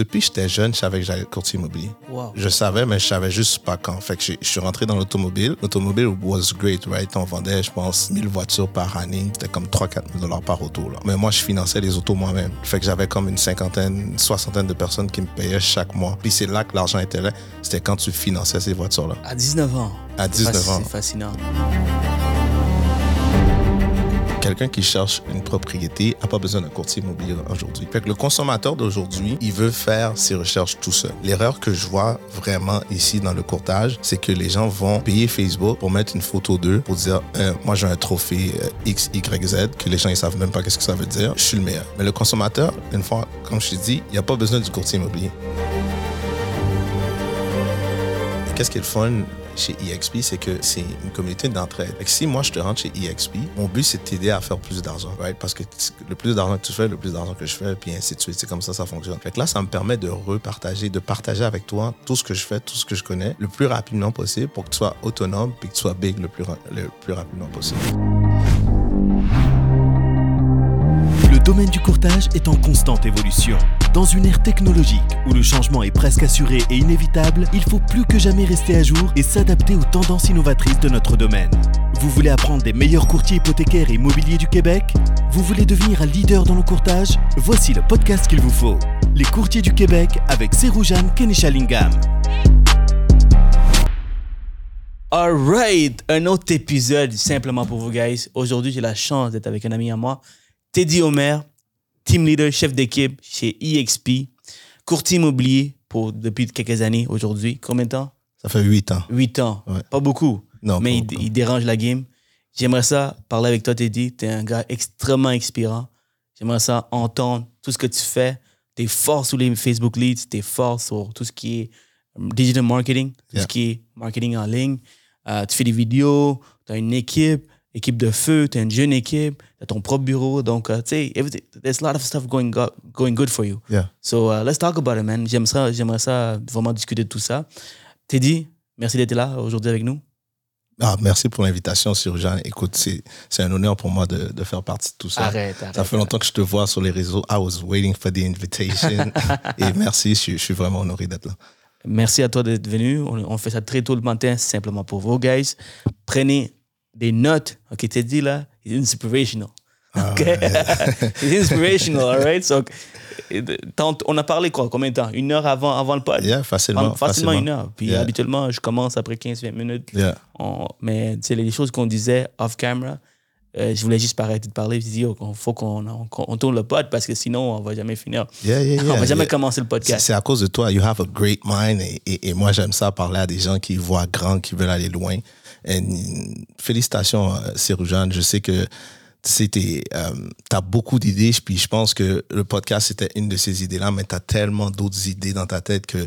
depuis que j'étais jeune, je savais que j'allais être courtier immobilier. Wow. Je savais, mais je savais juste pas quand. Fait que je suis rentré dans l'automobile. L'automobile was great, right? On vendait, je pense, 1000 voitures par année. C'était comme 3-4 000 dollars par auto, là. Mais moi, je finançais les autos moi-même. Fait que j'avais comme une cinquantaine, une soixantaine de personnes qui me payaient chaque mois. Puis c'est là que l'argent était là. C'était quand tu finançais ces voitures-là. À 19 ans. À 19 Fasc- ans. C'est fascinant. Quelqu'un qui cherche une propriété n'a pas besoin d'un courtier immobilier aujourd'hui. Le consommateur d'aujourd'hui, il veut faire ses recherches tout seul. L'erreur que je vois vraiment ici dans le courtage, c'est que les gens vont payer Facebook pour mettre une photo d'eux pour dire Euh, moi j'ai un trophée euh, X, Y, Z que les gens ils savent même pas qu'est-ce que ça veut dire. Je suis le meilleur. Mais le consommateur, une fois, comme je t'ai dit, il n'y a pas besoin du courtier immobilier. Qu'est-ce qui est le fun chez EXP, c'est que c'est une communauté d'entraide. Si moi je te rentre chez EXP, mon but c'est de t'aider à faire plus d'argent? Parce que le plus d'argent que tu fais, le plus d'argent que je fais, puis ainsi de suite. C'est comme ça ça fonctionne. Là, ça me permet de repartager, de partager avec toi tout ce que je fais, tout ce que je connais, le plus rapidement possible pour que tu sois autonome puis que tu sois big le plus, le plus rapidement possible. Le domaine du courtage est en constante évolution. Dans une ère technologique où le changement est presque assuré et inévitable, il faut plus que jamais rester à jour et s'adapter aux tendances innovatrices de notre domaine. Vous voulez apprendre des meilleurs courtiers hypothécaires et immobiliers du Québec? Vous voulez devenir un leader dans le courtage? Voici le podcast qu'il vous faut. Les courtiers du Québec avec Seroujane Kenishalingam. Alright, un autre épisode simplement pour vous, guys. Aujourd'hui, j'ai la chance d'être avec un ami à moi, Teddy Omer, team leader, chef d'équipe chez EXP, courtier immobilier pour, depuis quelques années aujourd'hui. Combien de temps? Ça fait huit ans. Huit ans. Ouais. Pas beaucoup, Non, mais il, beaucoup. il dérange la game. J'aimerais ça parler avec toi, Teddy. Tu es un gars extrêmement inspirant. J'aimerais ça entendre tout ce que tu fais, tes forces sur les Facebook Leads, tes forces sur tout ce qui est euh, digital marketing, tout Yeah. ce qui est marketing en ligne. Euh, tu fais des vidéos, tu as une équipe, équipe de feu, tu as une jeune équipe, tu as ton propre bureau. Donc, euh, tu sais, everything- there's a lot of stuff going, go- going good for you. Yeah. So, uh, let's talk about it, man. J'aimerais ça, j'aimerais ça vraiment discuter de tout ça. Teddy, merci d'être là aujourd'hui avec nous. Ah, merci pour l'invitation, Jeanne. Écoute, c'est c'est un honneur pour moi de, de faire partie de tout ça. Arrête, arrête. Ça fait longtemps que je te vois sur les réseaux. I was waiting for the invitation. Et merci, je, suis- je suis vraiment honoré d'être là. Merci à toi d'être venu. On, on fait ça très tôt le matin, simplement pour vous, guys. Prenez des notes. OK, Teddy, là, it's inspirational. OK? it's inspirational, all right? So, on a parlé quoi, combien de temps? Une heure avant, avant le pod? Yeah, facilement. facilement, une heure. Puis Yeah. habituellement, je commence après 15-20 minutes. Yeah. On- mais tu sais, les choses qu'on disait off-camera, euh, je voulais juste pas arrêter de parler. Je dis, il faut qu'on on, on tourne le pod parce que sinon, on va jamais finir. Yeah, yeah, yeah, on va jamais commencer le C'est podcast. c'est à cause de toi. You have a great mind. Et, et- et moi, j'aime ça parler à des gens qui voient grand, qui veulent aller loin. Félicitations, euh, Seroujane. Je sais que tu as beaucoup d'idées. Puis je pense que le podcast, c'était une de ces idées-là. Mais tu as tellement d'autres idées dans ta tête que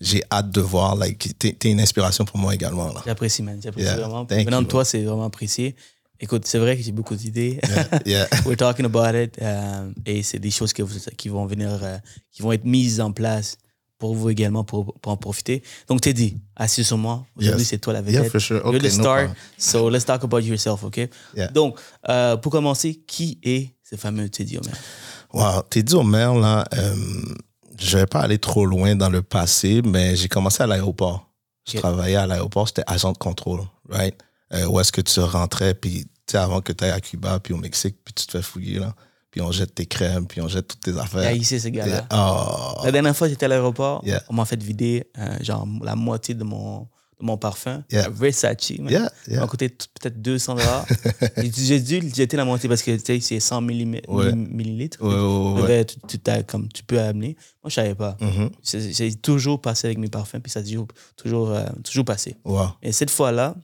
j'ai hâte de voir. Like, tu es, une inspiration pour moi également. Là. J'apprécie, man. J'apprécie Yeah, vraiment. Venant de toi, c'est vraiment apprécié. Écoute, c'est vrai que j'ai beaucoup d'idées. Yeah. We're talking about it. euh, et c'est des choses que vous- qui vont venir, euh, qui vont être mises en place pour vous également, pour, pour en profiter. Donc, Teddy, assis sur moi. Aujourd'hui, Yes. c'est toi la Yeah, vedette. for sure. You're Okay, the no star. so, let's talk about yourself, OK? Yeah. Donc, euh, pour commencer, qui est ce fameux Teddy Omer? Wow, au maire, là, euh, je vais pas aller trop loin dans le passé, mais j'ai commencé à l'aéroport. Je travaillais à l'aéroport, j'étais agent de contrôle, right? Euh, où est-ce que tu rentrais, puis tu sais, avant que tu ailles à Cuba, puis au Mexique, puis tu te fais fouiller, là. Puis on jette tes crèmes, puis on jette toutes tes affaires. ici, ce gars-là. Oh, La dernière fois, j'étais à l'aéroport. Yeah. On m'a fait vider euh, genre la moitié de mon, de mon parfum. Yeah. Versace. man. Yeah, m'a coûté peut-être 200 dollars. J'ai dû jeter la moitié parce que tu sais, c'est 100 millim- Ouais. millilitres. Ouais, ouais, ouais, Tu comme tu peux amener. Moi, je savais pas. Mhm. J'ai j'ai toujours passé avec mes parfums, puis ça a toujours, toujours, euh, toujours passé. Wow, Et cette fois-là,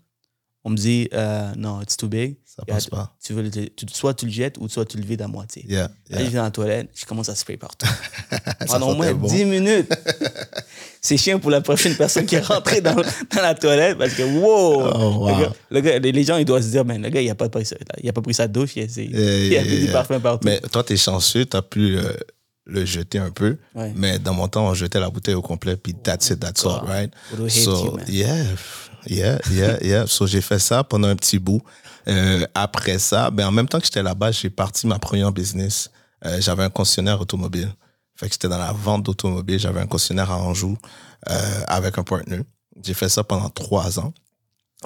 on me dit, euh, non, it's too big. Ça passe pas. Tu veux le- tu- soit tu le jettes ou soit tu le vides à moitié. Yeah, Là, je yeah. viens dans la toilette, je commence à spray partout. Ça Pendant au moins bon. 10 minutes. C'est chiant pour la prochaine personne qui est rentrée dans, dans la toilette parce que, wow! Oh, wow. Le gars- le gars- les- gens, ils doivent se dire, mais le gars, il n'a pas, pris sa- il a pas pris sa douche, il a, il Yeah, a yeah, mis du yeah. parfum partout. Mais toi, t'es chanceux, t'as pu euh, le jeter un peu. Ouais. Mais dans mon temps, on jetait la bouteille au complet, puis that's it, that's all, right? So, you, yeah, yeah, yeah, yeah. So, j'ai fait ça pendant un petit bout. Euh, après ça, ben, en même temps que j'étais là-bas, j'ai parti ma première business. Euh, J'avais un concessionnaire automobile. Fait que j'étais dans la vente d'automobiles. J'avais un concessionnaire à Anjou euh, avec un partner. J'ai fait ça pendant trois ans.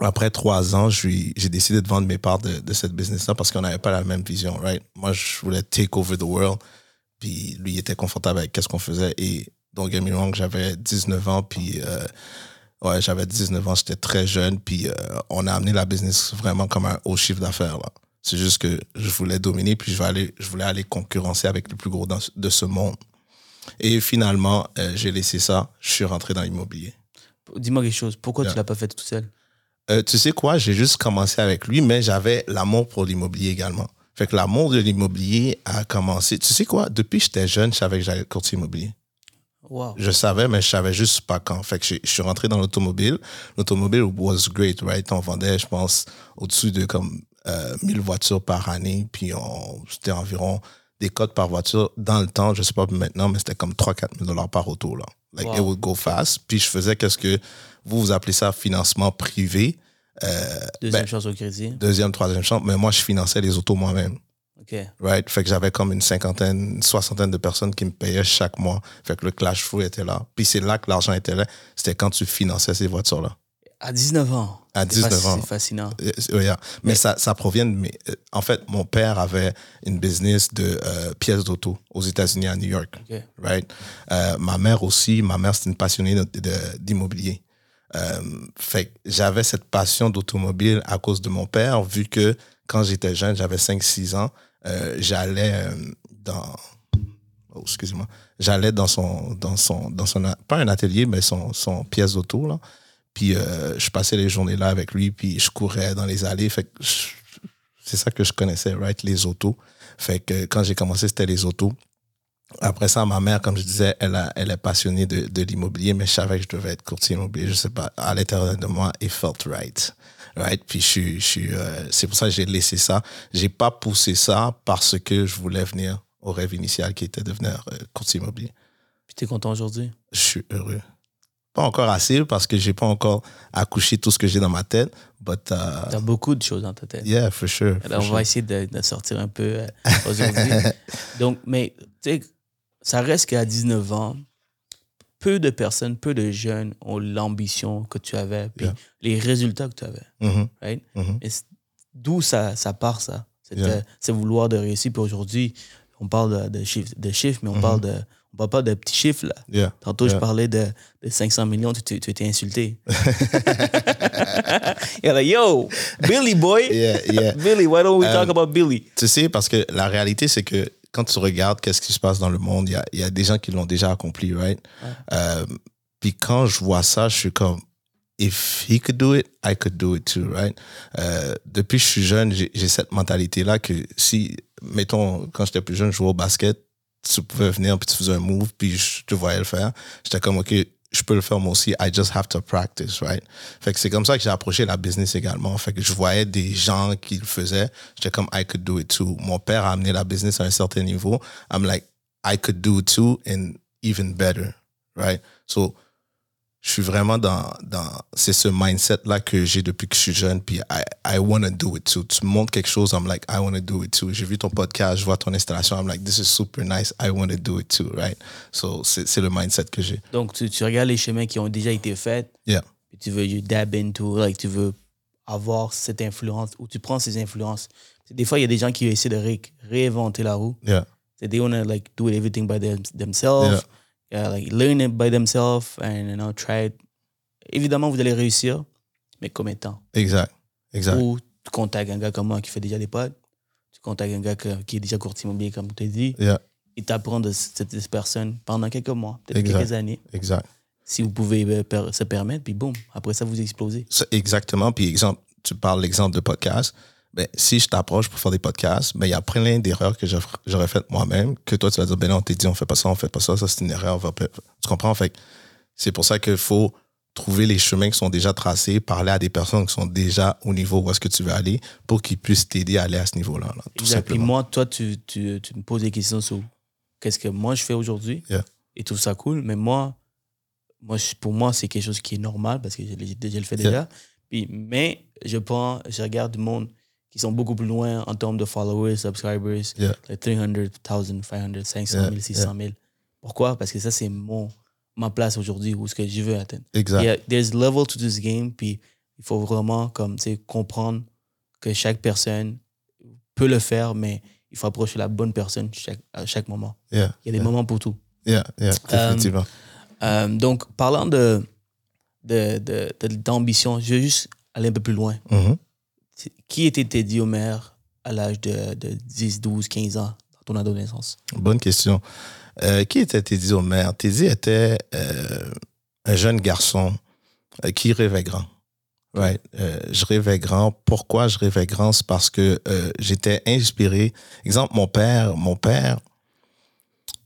Après trois ans, j'ai décidé de vendre mes parts de, de cette business-là parce qu'on n'avait pas la même vision, right? Moi, je voulais take over the world. Puis lui, il était confortable avec qu'est-ce qu'on faisait. Et donc, get me wrong, j'avais 19 ans. Puis, euh, ouais, j'avais 19 ans, j'étais très jeune. Puis, euh, on a amené la business vraiment comme un haut chiffre d'affaires. C'est juste que je voulais dominer, puis je voulais aller, je voulais aller concurrencer avec le plus gros dans- de ce monde. Et finalement, euh, j'ai laissé ça. Je suis rentré dans l'immobilier. Dis-moi quelque chose. Pourquoi Yeah. tu l'as pas fait tout seul? Euh, tu sais quoi, j'ai juste commencé avec lui, mais j'avais l'amour pour l'immobilier également. Fait que l'amour de l'immobilier a commencé. Tu sais quoi, depuis que j'étais jeune, je savais que j'allais être courtier immobilier. Wow. Je savais, mais je savais juste pas quand. Fait que je suis rentré dans l'automobile. L'automobile was great, right? On vendait, je pense, au-dessus de comme euh, 1000 voitures par année. Puis c'était environ des cotes par voiture. Dans le temps, je sais pas maintenant, mais c'était comme 3-4 000 dollars par auto, là. Like, Wow. it would go fast. Puis je faisais qu'est-ce que vous, vous appelez ça financement privé. Euh, Deuxième ben, chance au crédit. deuxième, troisième chambre. Mais moi, je finançais les autos moi-même. Right? Fait que j'avais comme une cinquantaine, une soixantaine de personnes qui me payaient chaque mois. Fait que le cash flow était là. Puis c'est là que l'argent était là. C'était quand tu finançais ces voitures-là. À 19 ans. À C'est 19 ans. C'est fascinant. Euh, euh, yeah. Mais ça, ça provient de mes... euh, En fait, mon père avait une business de euh, pièces d'auto aux États-Unis, à New York. Right? Euh, ma mère aussi, ma mère, c'est une passionnée d'immobilier. Euh, fait j'avais cette passion d'automobile à cause de mon père, vu que quand j'étais jeune, j'avais 5-6 ans, euh, j'allais euh, dans... Oh, excusez-moi. J'allais dans son, dans son, dans son, pas un atelier, mais son, son pièce d'auto, là. Puis euh, je passais les journées là avec lui, puis je courais dans les allées. Fait c'est ça que je connaissais, right? Les autos. Fait que quand j'ai commencé, c'était les autos. Après ça, ma mère, comme je disais, elle, a- elle est passionnée de, de l'immobilier, mais je savais que je devais être courtier immobilier. Je sais pas, à l'intérieur de moi, it felt right. Right? Puis je, je, euh, c'est pour ça que j'ai laissé ça. J'ai pas poussé ça parce que je voulais venir au rêve initial qui était de devenir euh, courtier immobilier. Puis t'es content aujourd'hui? Je suis heureux. Pas encore assez parce que j'ai pas encore accouché tout ce que j'ai dans ma tête, but uh, T'as beaucoup de choses dans ta tête. yeah, for sure. Alors, for on va essayer de, de sortir un peu euh, aujourd'hui. Donc, mais tu sais, ça reste qu'à 19 ans, peu de personnes, peu de jeunes ont l'ambition que tu avais, puis Yeah. les résultats que tu avais. Mhm, Right? mhm. C- D'où ça, ça part, ça? C'est Yeah. euh, c'est vouloir de réussir. Puis aujourd'hui, on parle de, de chiffres, de chiffres, mais on parle de on parle pas de petits chiffres, là. Yeah. Tantôt, je parlais de, de 500 millions, tu, tu, tu étais insulté. You're like, yo, Billy boy, Yeah, yeah. Billy, why don't we Um, talk about Billy? Tu sais, parce que la réalité, c'est que quand tu regardes qu'est-ce qui se passe dans le monde, il y a, il y a des gens qui l'ont déjà accompli, right? Euh, puis quand je vois ça, je suis comme, if he could do it, I could do it too, right? Euh, depuis que je suis jeune, j'ai cette mentalité-là que si, mettons, quand j'étais plus jeune, je jouais au basket, tu pouvais venir, puis tu faisais un move, puis je te voyais le faire. J'étais comme, OK, je peux le faire moi aussi. I just have to practice, right? Fait que c'est comme ça que j'ai approché la business également. Fait que je voyais des gens qui le faisaient. J'étais comme, I could do it too. Mon père a amené la business à un certain niveau. I'm like, I could do it too and even better, right? So, je suis vraiment dans, dans c'est ce mindset-là que j'ai depuis que je suis jeune, puis I, I want to do it too. Tu montres quelque chose, I'm like, I want to do it too. J'ai vu ton podcast, je vois ton installation, I'm like, this is super nice, I want to do it too, right? So, c'est le mindset que j'ai. Donc, tu, tu regardes les chemins qui ont déjà été faits, Yeah. puis tu veux you dab into, like, tu veux avoir cette influence, ou tu prends ces influences. Des fois, il y a des gens qui essaient de ré- réinventer la roue. Yeah. They want to like do everything by them, themselves, yeah, like learn it by themselves, and you know, try it. Évidemment, vous allez réussir, mais combien de temps? Exact. Exact. Ou tu contactes un gars comme moi qui fait déjà des potes, tu contactes un gars qui est déjà courtier immobilier, comme tu as dit, Yeah. il t'apprend de cette personne pendant quelques mois, peut-être quelques années, Exact. si vous pouvez euh, se permettre, puis boum, après ça, vous explosez. Exactement. Puis, exemple, tu parles l'exemple de podcast. Ben, si je t'approche pour faire des podcasts, ben, il y a plein d'erreurs que j'aurais faites moi-même, que toi, tu vas dire, ben non, on t'a dit, on fait pas ça, on fait pas ça, ça, c'est une erreur. on va pas- Tu comprends? Fait c'est pour ça qu'il faut trouver les chemins qui sont déjà tracés, parler à des personnes qui sont déjà au niveau où est-ce que tu veux aller pour qu'ils puissent t'aider à aller à ce niveau-là. là, tout Exact. Simplement. moi, toi, tu, tu, tu me poses des questions sur qu'est-ce que moi je fais aujourd'hui Yeah. et tout ça cool. Mais moi, moi pour moi, c'est quelque chose qui est normal parce que je, je le fais Yeah. déjà. Puis, mais je prends, je regarde du monde qui sont beaucoup plus loin en termes de followers, subscribers, Yeah. like 300, 000, 500, 500 000, Yeah, 600 000. Pourquoi? Parce que ça, c'est mon ma place aujourd'hui ou ce que je veux atteindre. Exact. Il y a, there's level to this game, puis il faut vraiment comme, comprendre que chaque personne peut le faire, mais il faut approcher la bonne personne chaque, à chaque moment. Yeah. Il y a des yeah. moments pour tout. Yeah, yeah, effectivement. Euh, donc, parlant de, de, d'ambition, je vais juste aller un peu plus loin. Mhm. C'est- Qui était Teddy Homer à l'âge de, de 10, 12, 15 ans dans ton adolescence? Bonne question. Euh, qui était Teddy Homer? Teddy était euh, un jeune garçon euh, qui rêvait grand. Je rêvais grand. Pourquoi je rêvais grand? C'est parce que j'étais inspiré. Exemple, mon père, mon père,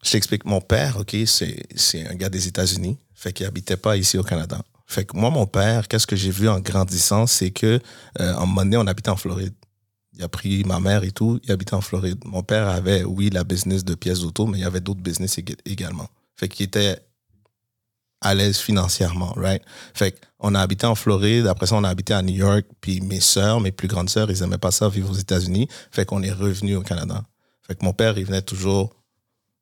je t'explique, mon père, OK, c'est, c'est un gars des États-Unis, fait qu'il habitait pas ici au Canada. Fait que moi, mon père, qu'est-ce que j'ai vu en grandissant, c'est que, euh, un moment donné, on habitait en Floride. Il a pris ma mère et tout, il habitait en Floride. Mon père avait, oui, la business de pièces d'auto, mais il y avait d'autres business ég- également. Fait qu'il était à l'aise financièrement, right? Fait qu'on a habité en Floride, après ça, on a habité à New York, puis mes sœurs, mes plus grandes sœurs, ils aimaient pas ça vivre aux États-Unis. Fait qu'on est revenu au Canada. Fait que mon père, il venait toujours.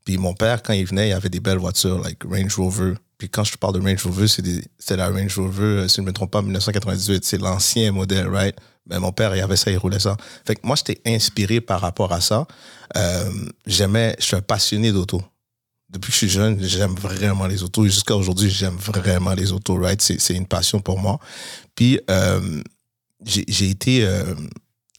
Puis mon père, quand il venait, il avait des belles voitures, like Range Rover. Puis quand je te parle de Range Rover, c'est la Range Rover, euh, si je ne me trompe pas, 1998. C'est l'ancien modèle, right? Mais mon père, il avait ça, il roulait ça. Fait que moi, j'étais inspiré par rapport à ça. Euh, J'aimais, je suis un passionné d'auto. Depuis que je suis jeune, j'aime vraiment les autos. Jusqu'à aujourd'hui, j'aime vraiment les autos, right? C'est une passion pour moi. Puis, euh, j'ai été...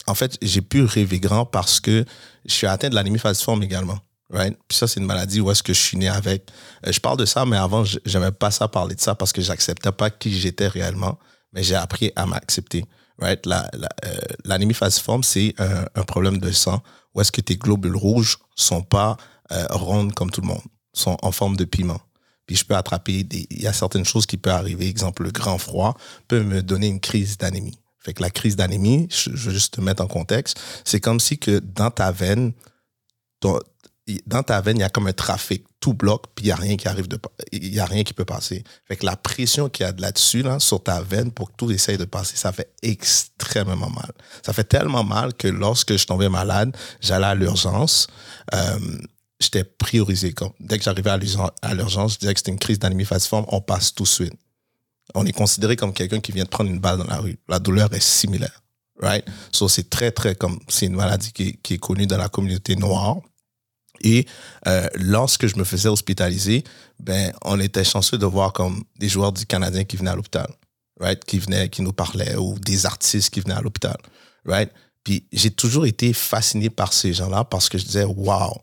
en fait, j'ai pu rêver grand parce que je suis atteint de l'anémie falciforme également. Puis ça, c'est une maladie où est-ce que je suis né avec. Euh, je parle de ça, mais avant, je n'aimais pas ça parler de ça parce que j'acceptais pas qui j'étais réellement. Mais j'ai appris à m'accepter. Right? La, la, euh, l'anémie falciforme, c'est un, problème de sang où est-ce que tes globules rouges sont pas euh, rondes comme tout le monde, sont en forme de piment. Puis je peux attraper. Il y a certaines choses qui peuvent arriver. Exemple, le grand froid peut me donner une crise d'anémie. Fait que la crise d'anémie, je, je veux juste te mettre en contexte, c'est comme si que dans ta veine, dans ta veine, il y a comme un trafic, tout bloque, puis il n'y a rien qui arrive de, y a rien qui peut passer. Fait que la pression qu'il y a de là-dessus, là, sur ta veine, pour que tout essaye de passer, ça fait extrêmement mal. Ça fait tellement mal que lorsque je tombais malade, j'allais à l'urgence, euh, j'étais priorisé. Comme, dès que j'arrivais à l'urgence- je disais que c'était une crise d'anémie falciforme, on passe tout de suite. On est considéré comme quelqu'un qui vient de prendre une balle dans la rue. La douleur est similaire. Right? So, c'est très, très comme, c'est une maladie qui est connue dans la communauté noire. Et euh, lorsque je me faisais hospitaliser, ben, on était chanceux de voir comme des joueurs du Canadien qui venaient à l'hôpital, right? Qui venaient, qui nous parlaient, ou des artistes qui venaient à l'hôpital, right? Puis j'ai toujours été fasciné par ces gens-là parce que je disais, wow,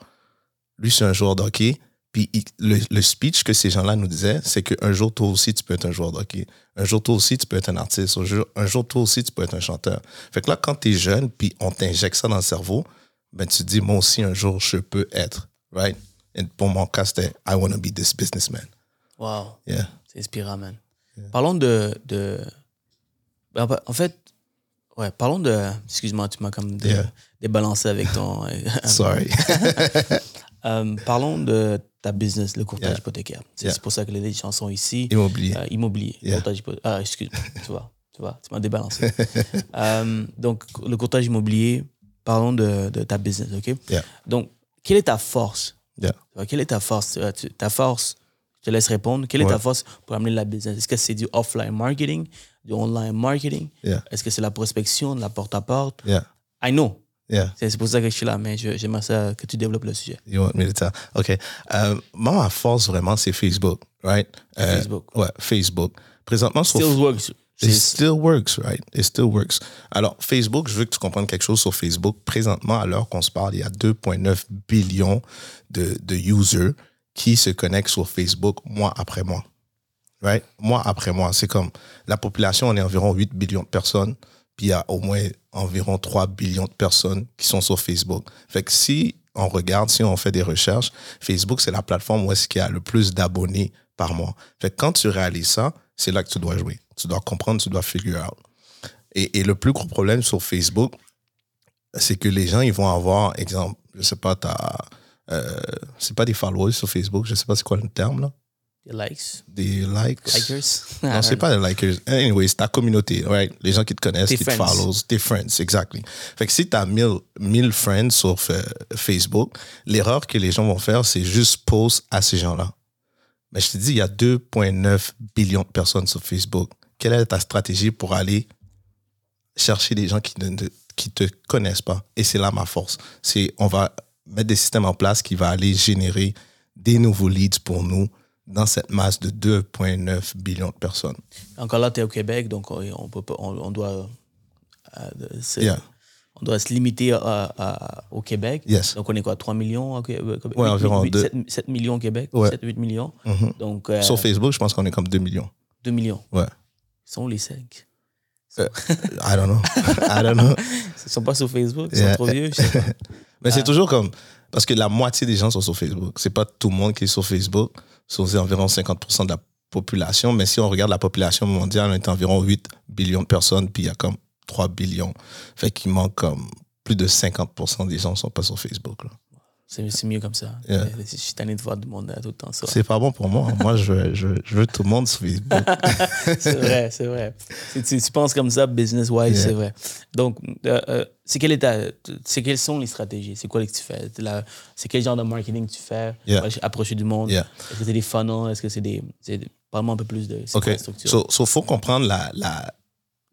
lui c'est un joueur de hockey. Puis le speech que ces gens-là nous disaient, c'est qu'un jour toi aussi tu peux être un joueur de hockey. Un jour toi aussi tu peux être un artiste. Un jour, un jour toi aussi tu peux être un chanteur. Fait que là, quand tu es jeune, puis on t'injecte ça dans le cerveau, ben tu dis, moi aussi un jour je peux être, right? Et pour mon cas, c'était I want to be this businessman. Wow. Yeah. C'est inspirant, man. Parlons de. de... ben, En fait, ouais, parlons de. Excuse-moi, tu m'as comme Yeah. débalancé avec ton. Sorry. Euh, parlons de ta business, le courtage Yeah. hypothécaire. C'est pour ça que les gens sont ici. Immobilier. Euh, immobilier. Courtage hypo- Ah, excuse-moi. tu vois, tu vois, tu m'as débalancé. Euh, donc, le courtage immobilier, parlons de, de ta business, OK? Yeah. Donc, quelle est ta force? Yeah. Quelle est ta force? Ta force, je te laisse répondre. Quelle est ta force pour amener la business? Est-ce que c'est du offline marketing, du online marketing? Yeah. Est-ce que c'est la prospection, la porte-à-porte? Yeah. I know. Yeah. C'est pour ça que je suis là, mais j'aimerais ça que tu développes le sujet. You want me to tell? OK. Euh, moi, ma force, vraiment, c'est Facebook, right? Euh, Facebook. Ouais, Facebook. Présentement, sur Still works. It still works, right? It still works. Alors, Facebook, je veux que tu comprennes quelque chose sur Facebook. Présentement, à l'heure qu'on se parle, il y a 2,9 billions de, de users qui se connectent sur Facebook mois après mois. Right? Mois après mois. C'est comme la population, on est environ 8 billions de personnes, puis il y a au moins environ 3 billions de personnes qui sont sur Facebook. Fait que si on regarde, si on fait des recherches, Facebook, c'est la plateforme où est-ce qu'il y a le plus d'abonnés par mois. Fait que quand tu réalises ça, c'est là que tu dois jouer. Tu dois comprendre, tu dois figure out. Et, et le plus gros problème sur Facebook, c'est que les gens, ils vont avoir, exemple, je sais pas, t'as, euh, c'est pas des followers sur Facebook, je sais pas c'est quoi le terme, là. Des likes. Des likes. Likers. Non, c'est pas des likers. Anyways, ta communauté, right? Les gens qui te connaissent, Tes qui te follow, tes friends, exactly. Fait que si tu as 1000, 1000 friends sur euh, Facebook, l'erreur que les gens vont faire, c'est juste post à ces gens-là. Mais je te dis, il y a 2,9 billions de personnes sur Facebook. Quelle est ta stratégie pour aller chercher des gens qui ne te- qui te connaissent pas? Et c'est là ma force. C'est, on va mettre des systèmes en place qui va aller générer des nouveaux leads pour nous dans cette masse de 2,9 billions de personnes. Encore là, tu es au Québec, donc on, on peut pas, on, on doit, euh, se, Yeah. on doit se limiter à- à- au Québec. Yes. Donc on est quoi, 3 millions au Québec? Ouais, environ deux. 7, 7 millions au Québec, Ouais. 7, 8 millions. Donc euh, Sur Facebook, je pense qu'on est comme 2 millions. 2 millions. Ouais. Sont où les 5 I don't know. I don't know. Ils sont pas sur Facebook, ils Yeah. sont trop vieux. je sais pas. Mais Ah. c'est toujours comme. Parce que la moitié des gens sont sur Facebook. C'est pas tout le monde qui est sur Facebook. C'est environ 50% de la population. Mais si on regarde la population mondiale, on est environ 8 billions de personnes, puis il y a comme 3 billions. Fait qu'il manque comme plus de 50% des gens ne sont pas sur Facebook. là. C'est mieux comme ça. Yeah. Je suis tanné de voir du monde tout le temps. C'est pas bon pour moi. Moi, je veux, je, je veux tout le monde sur Facebook. C'est vrai, c'est vrai. Si tu, tu penses comme ça, business-wise, Yeah. c'est vrai. Donc, euh, euh, c'est quel c'est quelles sont les stratégies? C'est quoi que tu fais? C'est quel genre de marketing tu fais? Yeah. approcher du monde? Est-ce que c'est des funnels? Est-ce que c'est des... Parle-moi un peu plus de c'est OK. quoi la structure? So, so faut comprendre la, la,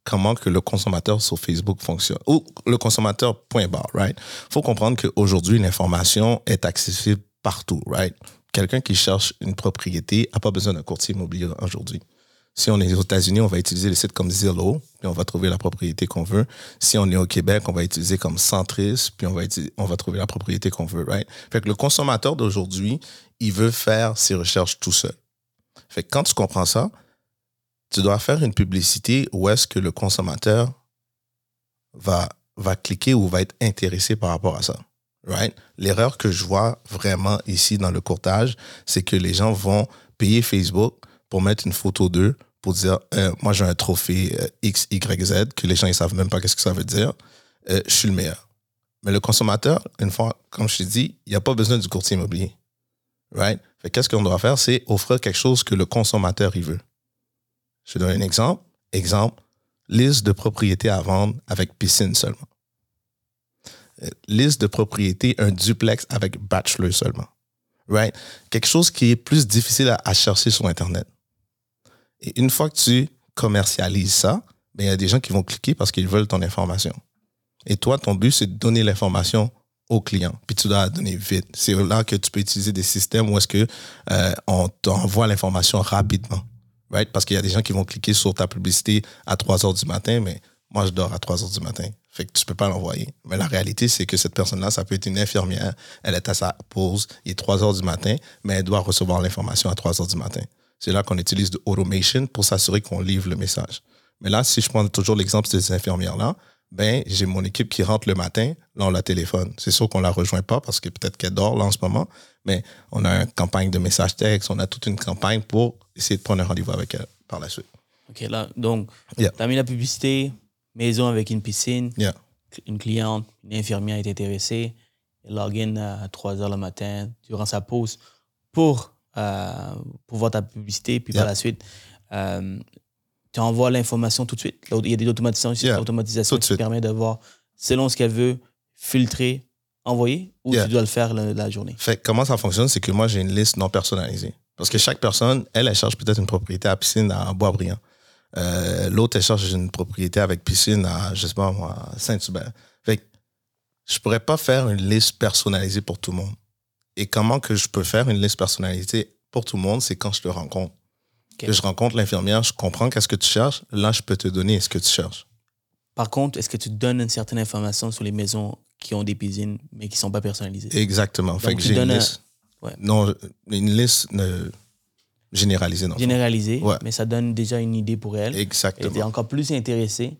comment que le consommateur sur Facebook fonctionne. Ou le consommateur, point barre, right? faut comprendre qu'aujourd'hui, l'information est accessible partout, right? Quelqu'un qui cherche une propriété n'a pas besoin d'un courtier immobilier aujourd'hui. Si on est aux États-Unis, on va utiliser les sites comme Zillow, puis on va trouver la propriété qu'on veut. Si on est au Québec, on va utiliser comme Centris, puis on va, on va trouver la propriété qu'on veut, right? Fait que le consommateur d'aujourd'hui, il veut faire ses recherches tout seul. Fait que quand tu comprends ça, tu dois faire une publicité où est-ce que le consommateur va, va cliquer ou va être intéressé par rapport à ça. Right? L'erreur que je vois vraiment ici dans le courtage, c'est que les gens vont payer Facebook pour mettre une photo d'eux pour dire euh, moi j'ai un trophée euh, X, Y, Z que les gens ils savent même pas qu'est-ce que ça veut dire. Euh, je suis le meilleur. Mais le consommateur, une fois, comme je t'ai dit, il n'y a pas besoin du courtier immobilier. Right? Qu'est-ce qu'on doit faire? C'est offrir quelque chose que le consommateur il veut. Je donne un exemple. Exemple, liste de propriétés à vendre avec piscine seulement. Euh, Liste de propriétés, un duplex avec bachelor seulement. Right? Quelque chose qui est plus difficile à, à chercher sur Internet. Et une fois que tu commercialises ça, ben, il y a des gens qui vont cliquer parce qu'ils veulent ton information. Et toi, ton but, c'est de donner l'information au client. Puis tu dois la donner vite. C'est là que tu peux utiliser des systèmes où est-ce que euh, on t'envoie l'information rapidement. Parce qu'il y a des gens qui vont cliquer sur ta publicité à 3 heures du matin, mais moi, je dors à 3 heures du matin. Fait que tu peux pas l'envoyer. Mais la réalité, c'est que cette personne-là, ça peut être une infirmière. Elle est à sa pause, il est 3 heures du matin, mais elle doit recevoir l'information à 3 heures du matin. C'est là qu'on utilise de automation pour s'assurer qu'on livre le message. Mais là, si je prends toujours l'exemple de ces infirmières-là, ben, j'ai mon équipe qui rentre le matin, là, on la téléphone. C'est sûr qu'on la rejoint pas parce que peut-être qu'elle dort là en ce moment, mais on a une campagne de message texte, on a toute une campagne pour essayer de prendre un rendez-vous avec elle par la suite. OK, là, donc, Yeah. tu as mis la publicité, maison avec une piscine, Yeah. une cliente, une infirmière est intéressée, elle login à 3 heures le matin durant sa pause pour, euh, pour voir ta publicité, puis Yeah. par la suite, euh, tu envoies l'information tout de suite. Il y a des automatisations, Yeah. automatisations qui permettent de voir selon ce qu'elle veut, filtrer, envoyer, ou Yeah. tu dois le faire la, la journée. Fait comment ça fonctionne, c'est que moi, j'ai une liste non personnalisée. Parce que chaque personne, elle, elle cherche peut-être une propriété à piscine à Boisbriand. Euh, L'autre, elle cherche une propriété avec piscine à, je sais pas moi, à Saint-Hubert. Fait que je pourrais pas faire une liste personnalisée pour tout le monde. Et comment que je peux faire une liste personnalisée pour tout le monde, c'est quand je te rencontre. Que je rencontre l'infirmière, je comprends qu'est-ce que tu cherches. Là, je peux te donner ce que tu cherches. Par contre, est-ce que tu donnes une certaine information sur les maisons qui ont des piscines, mais qui ne sont pas personnalisées? Exactement. Fait Donc, que tu j'ai une un- liste. Ouais. Non, une liste euh, généralisée. fond. Généralisées, Ouais. mais ça donne déjà une idée pour elle. Et tu es Exactement. encore plus intéressé.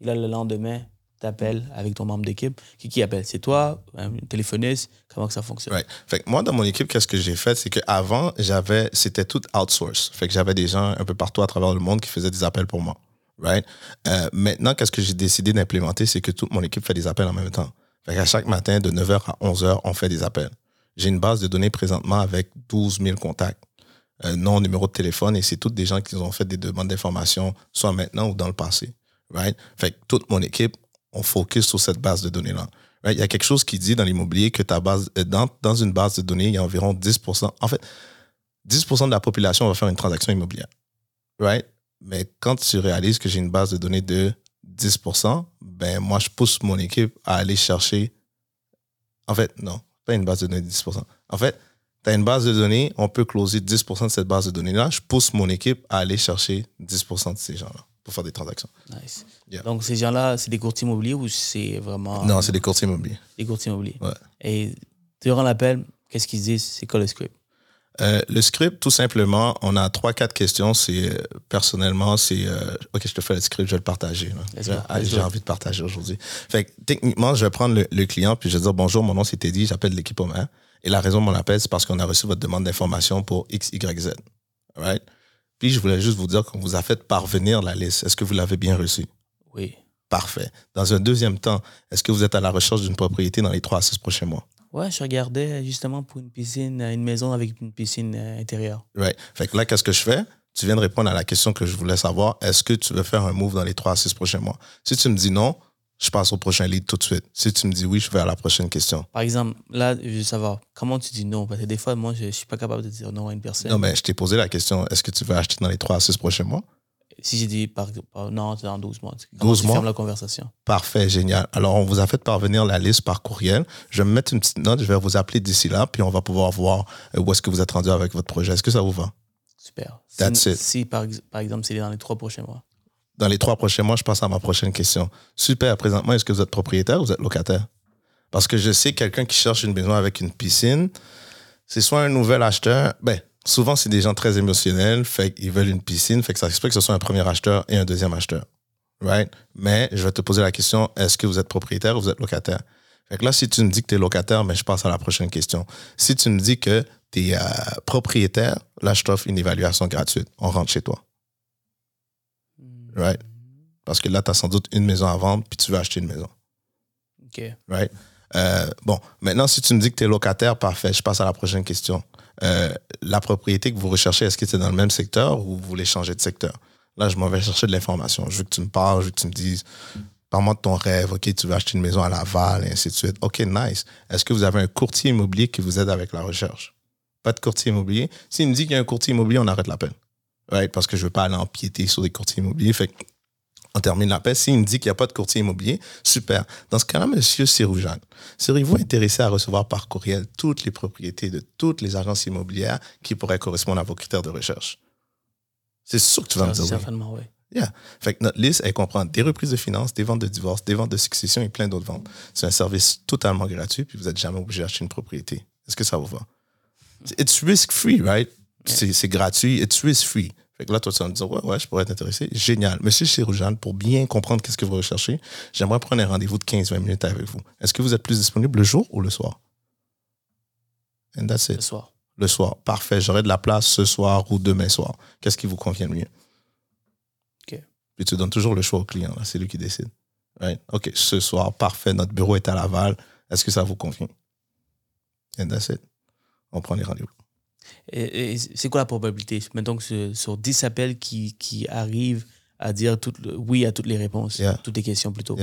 Et là, le lendemain, tu appelles avec ton membre d'équipe. Qui, qui appelle? C'est toi, un téléphoniste Comment que ça fonctionne? Moi, dans mon équipe, qu'est-ce que j'ai fait? C'est qu'avant, c'était tout outsource. Fait que j'avais des gens un peu partout à travers le monde qui faisaient des appels pour moi. Right? Euh, maintenant, qu'est-ce que j'ai décidé d'implémenter? C'est que toute mon équipe fait des appels en même temps. Fait chaque matin, de 9h à 11h, on fait des appels. J'ai une base de données présentement avec 12 000 contacts. euh, nom, numéro de téléphone, et c'est toutes des gens qui ont fait des demandes d'informations, soit maintenant ou dans le passé. Right? Fait que toute mon équipe, on focus sur cette base de données-là. Il y a quelque chose qui dit dans l'immobilier que ta base, euh, dans, dans une base de données, il y a environ 10%. En fait, 10% de la population va faire une transaction immobilière. Right? Mais quand tu réalises que j'ai une base de données de 10%, ben moi, je pousse mon équipe à aller chercher. En fait, non, pas une base de données de 10%. En fait, tu as une base de données, on peut closer 10% de cette base de données-là. Je pousse mon équipe à aller chercher 10% de ces gens-là pour faire des transactions. Nice. Donc, ces gens-là, c'est des courtiers immobiliers ou c'est vraiment. Non, c'est des courtiers immobiliers. Des courtiers immobiliers? Ouais. Et durant l'appel, qu'est-ce qu'ils disent? C'est quoi le script? Euh, le script, tout simplement, on a trois, quatre questions. C'est euh, personnellement, c'est euh, ok, je te fais le script, je vais le partager. J'ai envie de partager aujourd'hui. Fait que, techniquement, je vais prendre le, client puis je vais dire bonjour, mon nom c'est Teddy, j'appelle l'équipe Omer. Et la raison de mon appel, c'est parce qu'on a reçu votre demande d'information pour X, Y, Z. Right? Puis je voulais juste vous dire qu'on vous a fait parvenir la liste. Est-ce que vous l'avez bien reçue? Oui. Parfait. Dans un deuxième temps, est-ce que vous êtes à la recherche d'une propriété dans les trois à six prochains mois? Ouais, je regardais justement pour une piscine, une maison avec une piscine euh, intérieure. Right. Fait que là, qu'est-ce que je fais? Tu viens de répondre à la question que je voulais savoir. Est-ce que tu veux faire un move dans les trois à six prochains mois? Si tu me dis non, je passe au prochain lead tout de suite. Si tu me dis oui, je vais à la prochaine question. Par exemple, là, je veux savoir, comment tu dis non? Parce que des fois, moi, je ne suis pas capable de dire non à une personne. Non, mais je t'ai posé la question, est-ce que tu veux acheter dans les trois à six prochains mois? Si j'ai dit par, non, c'est dans 12 mois. 12 mois? la conversation? Parfait, génial. Alors, on vous a fait parvenir la liste par courriel. Je vais me mettre une petite note, je vais vous appeler d'ici là, puis on va pouvoir voir euh, où est-ce que vous êtes rendu avec votre projet. Est-ce que ça vous va? Super. That's si, it. Si, par, par exemple, c'est dans les trois prochains mois. Dans les trois prochains mois, je passe à ma prochaine question. Super. Présentement, est-ce que vous êtes propriétaire ou vous êtes locataire? Parce que je sais quelqu'un qui cherche une maison avec une piscine, c'est soit un nouvel acheteur, ben, souvent, c'est des gens très émotionnels, fait qu'ils veulent une piscine, fait que ça explique que ce soit un premier acheteur et un deuxième acheteur. Right? Mais je vais te poser la question, est-ce que vous êtes propriétaire ou vous êtes locataire? Fait que là, si tu me dis que tu es locataire, mais ben, je passe à la prochaine question. Si tu me dis que tu es euh, propriétaire, là, je t'offre une évaluation gratuite. On rentre chez toi. Right? Parce que là, tu as sans doute une maison à vendre, puis tu veux acheter une maison. OK. Right? Euh, bon, maintenant, si tu me dis que tu es locataire, parfait, je passe à la prochaine question. Euh, la propriété que vous recherchez, est-ce que c'est dans le même secteur ou vous voulez changer de secteur? Là, je m'en vais chercher de l'information. Je veux que tu me parles, je veux que tu me dises, parle-moi de ton rêve, OK, tu veux acheter une maison à Laval, et ainsi de suite. OK, nice. Est-ce que vous avez un courtier immobilier qui vous aide avec la recherche? Pas de courtier immobilier. S'il me dit qu'il y a un courtier immobilier, on arrête l'appel. Right? Parce que je veux pas aller empiéter sur des courtiers immobiliers. Fait on termine l'appel. S'il me dit qu'il n'y a pas de courtier immobilier, super. Dans ce cas-là, monsieur Siroujane, seriez-vous intéressé à recevoir par courriel toutes les propriétés de toutes les agences immobilières qui pourraient correspondre à vos critères de recherche? C'est sûr que tu vas me dire Certainement, oui. Yeah. Fait que notre liste, elle comprend des reprises de finances, des ventes de divorce, des ventes de succession et plein d'autres ventes. C'est un service totalement gratuit, puis vous n'êtes jamais obligé d'acheter une propriété. Est-ce que ça vous va? It's risk-free, right? C'est gratuit, it's risk-free. Fait que là, toi, tu vas me dire, ouais, ouais, je pourrais être intéressé. Génial. Monsieur Chiroujane, pour bien comprendre qu'est-ce que vous recherchez, j'aimerais prendre un rendez-vous de 15-20 minutes avec vous. Est-ce que vous êtes plus disponible le jour ou le soir? And that's it. Le soir. Le soir. Parfait. J'aurai de la place ce soir ou demain soir. Qu'est-ce qui vous convient le mieux? OK. Puis tu donnes toujours le choix au client. C'est lui qui décide. Right? OK, ce soir, parfait. Notre bureau est à Laval. Est-ce que ça vous convient? And that's it. On prend les rendez-vous. Et, c'est quoi la probabilité? Mettons que sur 10 appels qui, qui arrivent à dire tout, oui à toutes les réponses, toutes les questions plutôt.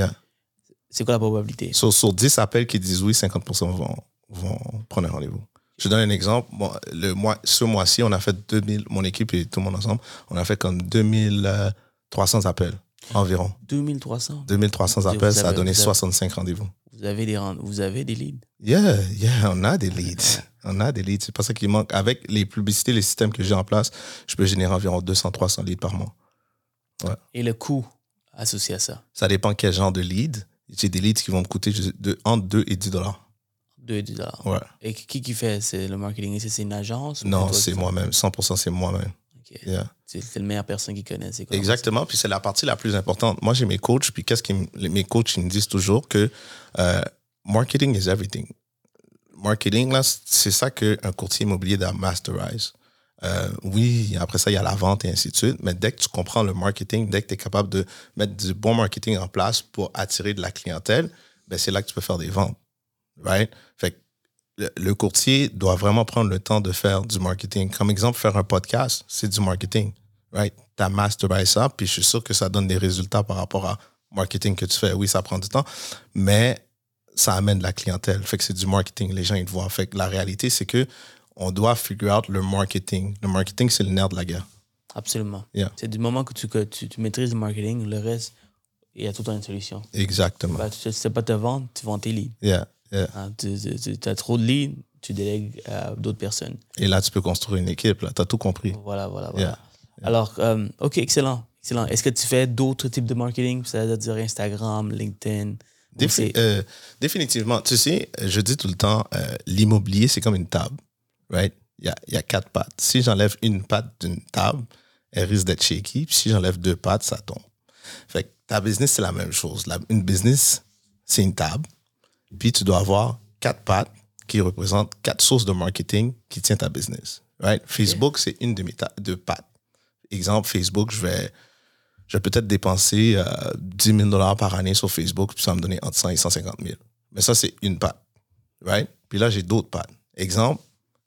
C'est quoi la probabilité? Sur, sur 10 appels qui disent oui, 50% vont, vont prendre un rendez-vous. Je donne un exemple. le mois, ce mois-ci, on a fait 2000, mon équipe et tout le monde ensemble, on a fait comme 2300 appels environ. 2300 2300 appels, ça a donné 65 rendez-vous. Vous avez des, vous avez des leads? Yeah, yeah, on a des leads. On a des leads. C'est pas ça qui manque. Avec les publicités, les systèmes que j'ai en place, je peux générer environ 200-300 leads par mois. Ouais. Et le coût associé à ça? Ça dépend quel genre de lead. J'ai des leads qui vont me coûter de, entre 2 et 10 dollars. 2 et 10 dollars. Ouais. Et qui qui fait? C'est le marketing? C'est une agence Non, c'est moi-même. 100% c'est moi-même. C'est la meilleure personne qui connaît. Exactement. Puis c'est la partie la plus importante. Moi, j'ai mes coachs. Puis qu'est-ce que mes coachs ils me disent toujours que euh, marketing is everything marketing, là, c'est ça qu'un courtier immobilier doit masterize. Euh, oui, après ça, il y a la vente et ainsi de suite, mais dès que tu comprends le marketing, dès que tu es capable de mettre du bon marketing en place pour attirer de la clientèle, ben c'est là que tu peux faire des ventes. Right? Fait le, le courtier doit vraiment prendre le temps de faire du marketing. Comme exemple, faire un podcast, c'est du marketing, right? Tu as masterbé ça, puis je suis sûr que ça donne des résultats par rapport à marketing que tu fais. Oui, ça prend du temps, mais ça amène de la clientèle. Fait que c'est du marketing. Les gens, ils te voient. Fait que la réalité, c'est que on doit figure out le marketing. Le marketing, c'est le nerf de la guerre. Absolument. Yeah. C'est du moment que tu, que tu, tu maîtrises le marketing, le reste, il y a tout le temps une solution. Exactement. Bah, tu ne sais pas te vendre, tu vends tes leads. Yeah, yeah. Hein, tu as trop de leads, tu délègues à d'autres personnes. Et là, tu peux construire une équipe. Tu as tout compris. Voilà, voilà, voilà. Alors, euh, OK, excellent. excellent. Est-ce que tu fais d'autres types de marketing? C'est-à-dire Instagram, LinkedIn? Défi- euh, définitivement. Tu sais, je dis tout le temps, euh, l'immobilier, c'est comme une table. Right? Il y a, il y a quatre pattes. Si j'enlève une patte d'une table, elle risque d'être shaky. Puis si j'enlève deux pattes, ça tombe. Fait que ta business, c'est la même chose. La- une business, c'est une table. Puis tu dois avoir quatre pattes qui représentent quatre sources de marketing qui tiennent ta business. Right? Facebook, c'est une de mes deux pattes. Exemple, Facebook, je vais, je vais peut-être dépenser euh, 10 000 dollars par année sur Facebook, puis ça va me donner entre 100 et 150 000. Mais ça, c'est une patte. Right? Puis là, j'ai d'autres pattes. Exemple,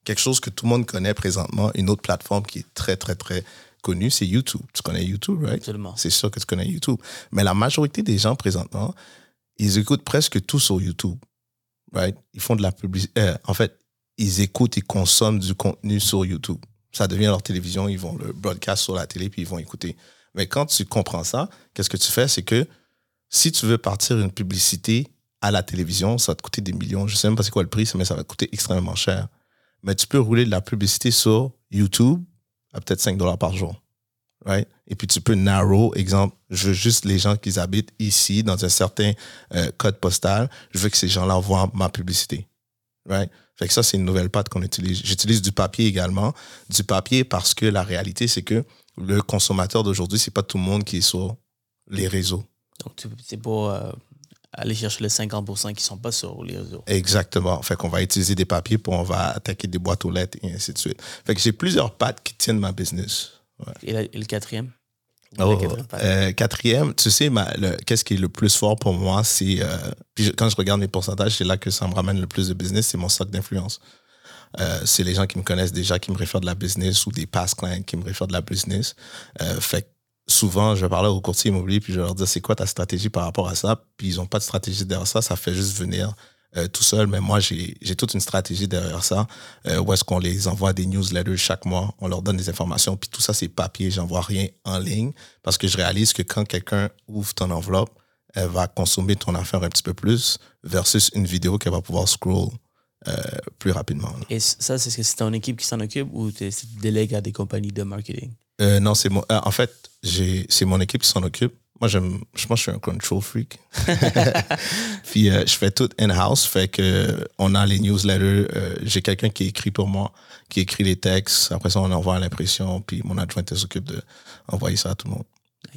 quelque chose que tout le monde connaît présentement, une autre plateforme qui est très, très, très connue, c'est YouTube. Tu connais YouTube, right? Absolument. C'est sûr que tu connais YouTube. Mais la majorité des gens présentement, ils écoutent presque tout sur YouTube. Right? Ils font de la publicité. en fait, ils écoutent, ils consomment du contenu sur YouTube. Ça devient leur télévision, ils vont le broadcast sur la télé, puis ils vont écouter. Mais quand tu comprends ça, qu'est-ce que tu fais? C'est que si tu veux partir une publicité à la télévision, ça va te coûter des millions. Je sais même pas c'est quoi le prix, mais ça va te coûter extrêmement cher. Mais tu peux rouler de la publicité sur YouTube à peut-être 5 dollars par jour. Right? Et puis tu peux narrow, exemple, je veux juste les gens qui habitent ici dans un certain euh, code postal, je veux que ces gens-là voient ma publicité. Right? Fait que ça, c'est une nouvelle patte qu'on utilise. J'utilise du papier également. Du papier parce que la réalité, c'est que le consommateur d'aujourd'hui, c'est pas tout le monde qui est sur les réseaux. Donc, tu- c'est pour euh, aller chercher les 50% qui ne sont pas sur les réseaux. Exactement. Fait qu'on va utiliser des papiers pour on va attaquer des boîtes aux lettres et ainsi de suite. Fait que j'ai plusieurs pattes qui tiennent ma business. Ouais. Et, la- et le quatrième? Oh, euh, quatrième, tu sais, qu'est-ce qui est le plus fort pour moi, c'est. euh, puis quand je regarde mes pourcentages, c'est là que ça me ramène le plus de business, c'est mon stock d'influence. Euh, c'est les gens qui me connaissent déjà qui me réfèrent de la business ou des past clients qui me réfèrent de la business. Fait que souvent, je vais parler aux courtiers immobiliers puis je vais leur dire c'est quoi ta stratégie par rapport à ça? Puis ils n'ont pas de stratégie derrière ça, ça fait juste venir tout seul. Mais moi, j'ai toute une stratégie derrière ça euh, où est-ce qu'on les envoie des newsletters chaque mois, on leur donne des informations. Puis tout ça, c'est papier, j'envoie rien en ligne parce que je réalise que quand quelqu'un ouvre ton enveloppe, elle va consommer ton affaire un petit peu plus versus une vidéo qu'elle va pouvoir scroll euh, plus rapidement. là. Et ça, c'est ce que c'est ton équipe qui s'en occupe ou tu délègues à des compagnies de marketing? Euh, non, c'est euh, en fait, c'est mon équipe qui s'en occupe. Moi, j'aime, je pense que je suis un control freak. Puis, euh, je fais tout in-house. Fait que on a les newsletters. euh, j'ai quelqu'un qui écrit pour moi, qui écrit les textes. Après ça, on envoie à l'impression. Puis, mon adjointe s'occupe d'envoyer ça à tout le monde.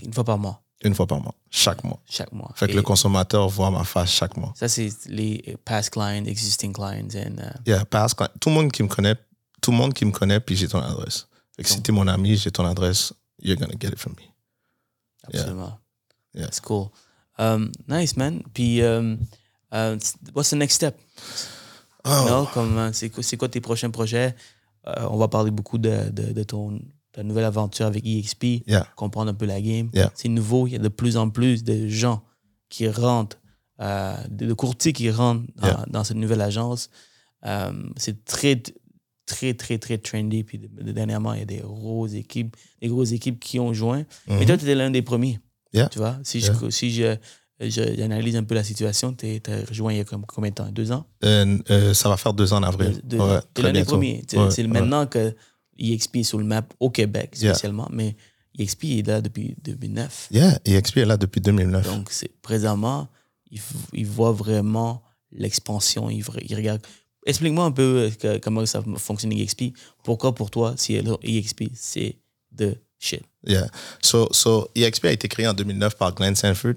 Une fois par mois, Une fois par mois. Chaque mois. chaque mois. Fait que Et le consommateur voit ma face chaque mois. ça, c'est les past clients, existing clients. And, uh, Yeah, parce que tout le monde qui me connaît, tout le monde qui me connaît, puis j'ai ton adresse. Fait que si t'es mon ami, j'ai ton adresse, you're gonna get it from me. absolument. Yeah. That's cool. Um, nice, man. Puis, um, uh, what's the next step? Oh. Comme, euh, c'est quoi, c'est quoi tes prochains projets? Euh, on va parler beaucoup de, de, de ton ta nouvelle aventure avec EXP, Yeah. comprendre un peu la game. Yeah. C'est nouveau, il y a de plus en plus de gens qui rentrent, euh, de, courtiers qui rentrent dans, Yeah. dans cette nouvelle agence. Euh, c'est très, très, très, très trendy. Puis de- de- dernièrement, il y a des grosses équipes, des grosses équipes qui ont joint. Mais Mhm. toi, tu étais l'un des premiers. Yeah. Tu vois, si Yeah. je, si je, j'analyse un peu la situation, tu as rejoint il y a comme, combien de temps? Deux ans? Euh, euh, ça va faire deux ans en avril. de, Ouais, très l'un des bientôt. premiers. C'est Ouais, c'est ouais. maintenant que EXP est sur le map au Québec Yeah. spécialement, mais EXP est là depuis 2009. Yeah, EXP est là depuis 2009. Donc, c'est présentement, il, voit vraiment l'expansion. Il, regarde. Explique-moi un peu euh, que- comment ça fonctionne EXP. Pourquoi pour toi, si EXP, c'est de shit? Yeah. So, so EXP a été créé en 2009 par Glenn Sanford.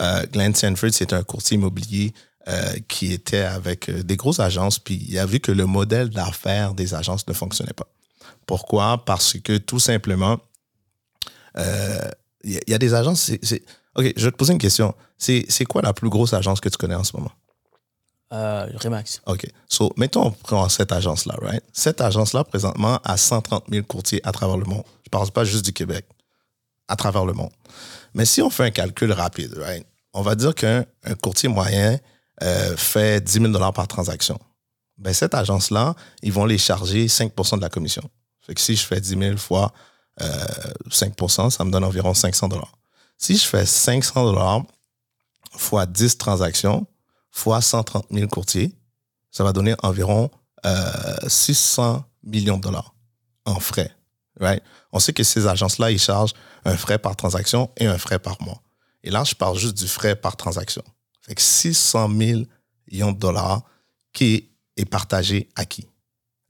Euh, Glenn Sanford, c'est un courtier immobilier euh, qui était avec euh, des grosses agences, puis il a vu que le modèle d'affaires des agences ne fonctionnait pas. Pourquoi? Parce que tout simplement, euh, il y, a- il y a des agences. OK, je vais te poser une question. C'est c'est quoi la plus grosse agence que tu connais en ce moment? Euh, Remax. OK. So, mettons, on prend cette agence-là, right? Cette agence-là, présentement, a 130 000 courtiers à travers le monde. Parle pas juste du Québec, à travers le monde. Mais si on fait un calcul rapide, right? On va dire qu'un un courtier moyen euh, fait 10 000 par transaction. Ben, cette agence-là, ils vont les charger 5% de la commission. Fait que si je fais 10 000 fois euh, 5 ça me donne environ 500 Si je fais 500 fois 10 transactions, fois 130 000 courtiers, ça va donner environ euh, 600 millions de dollars en frais. On sait que ces agences-là, ils chargent un frais par transaction et un frais par mois. Et là, je parle juste du frais par transaction. Fait que 600 millions de dollars qui est partagé à qui?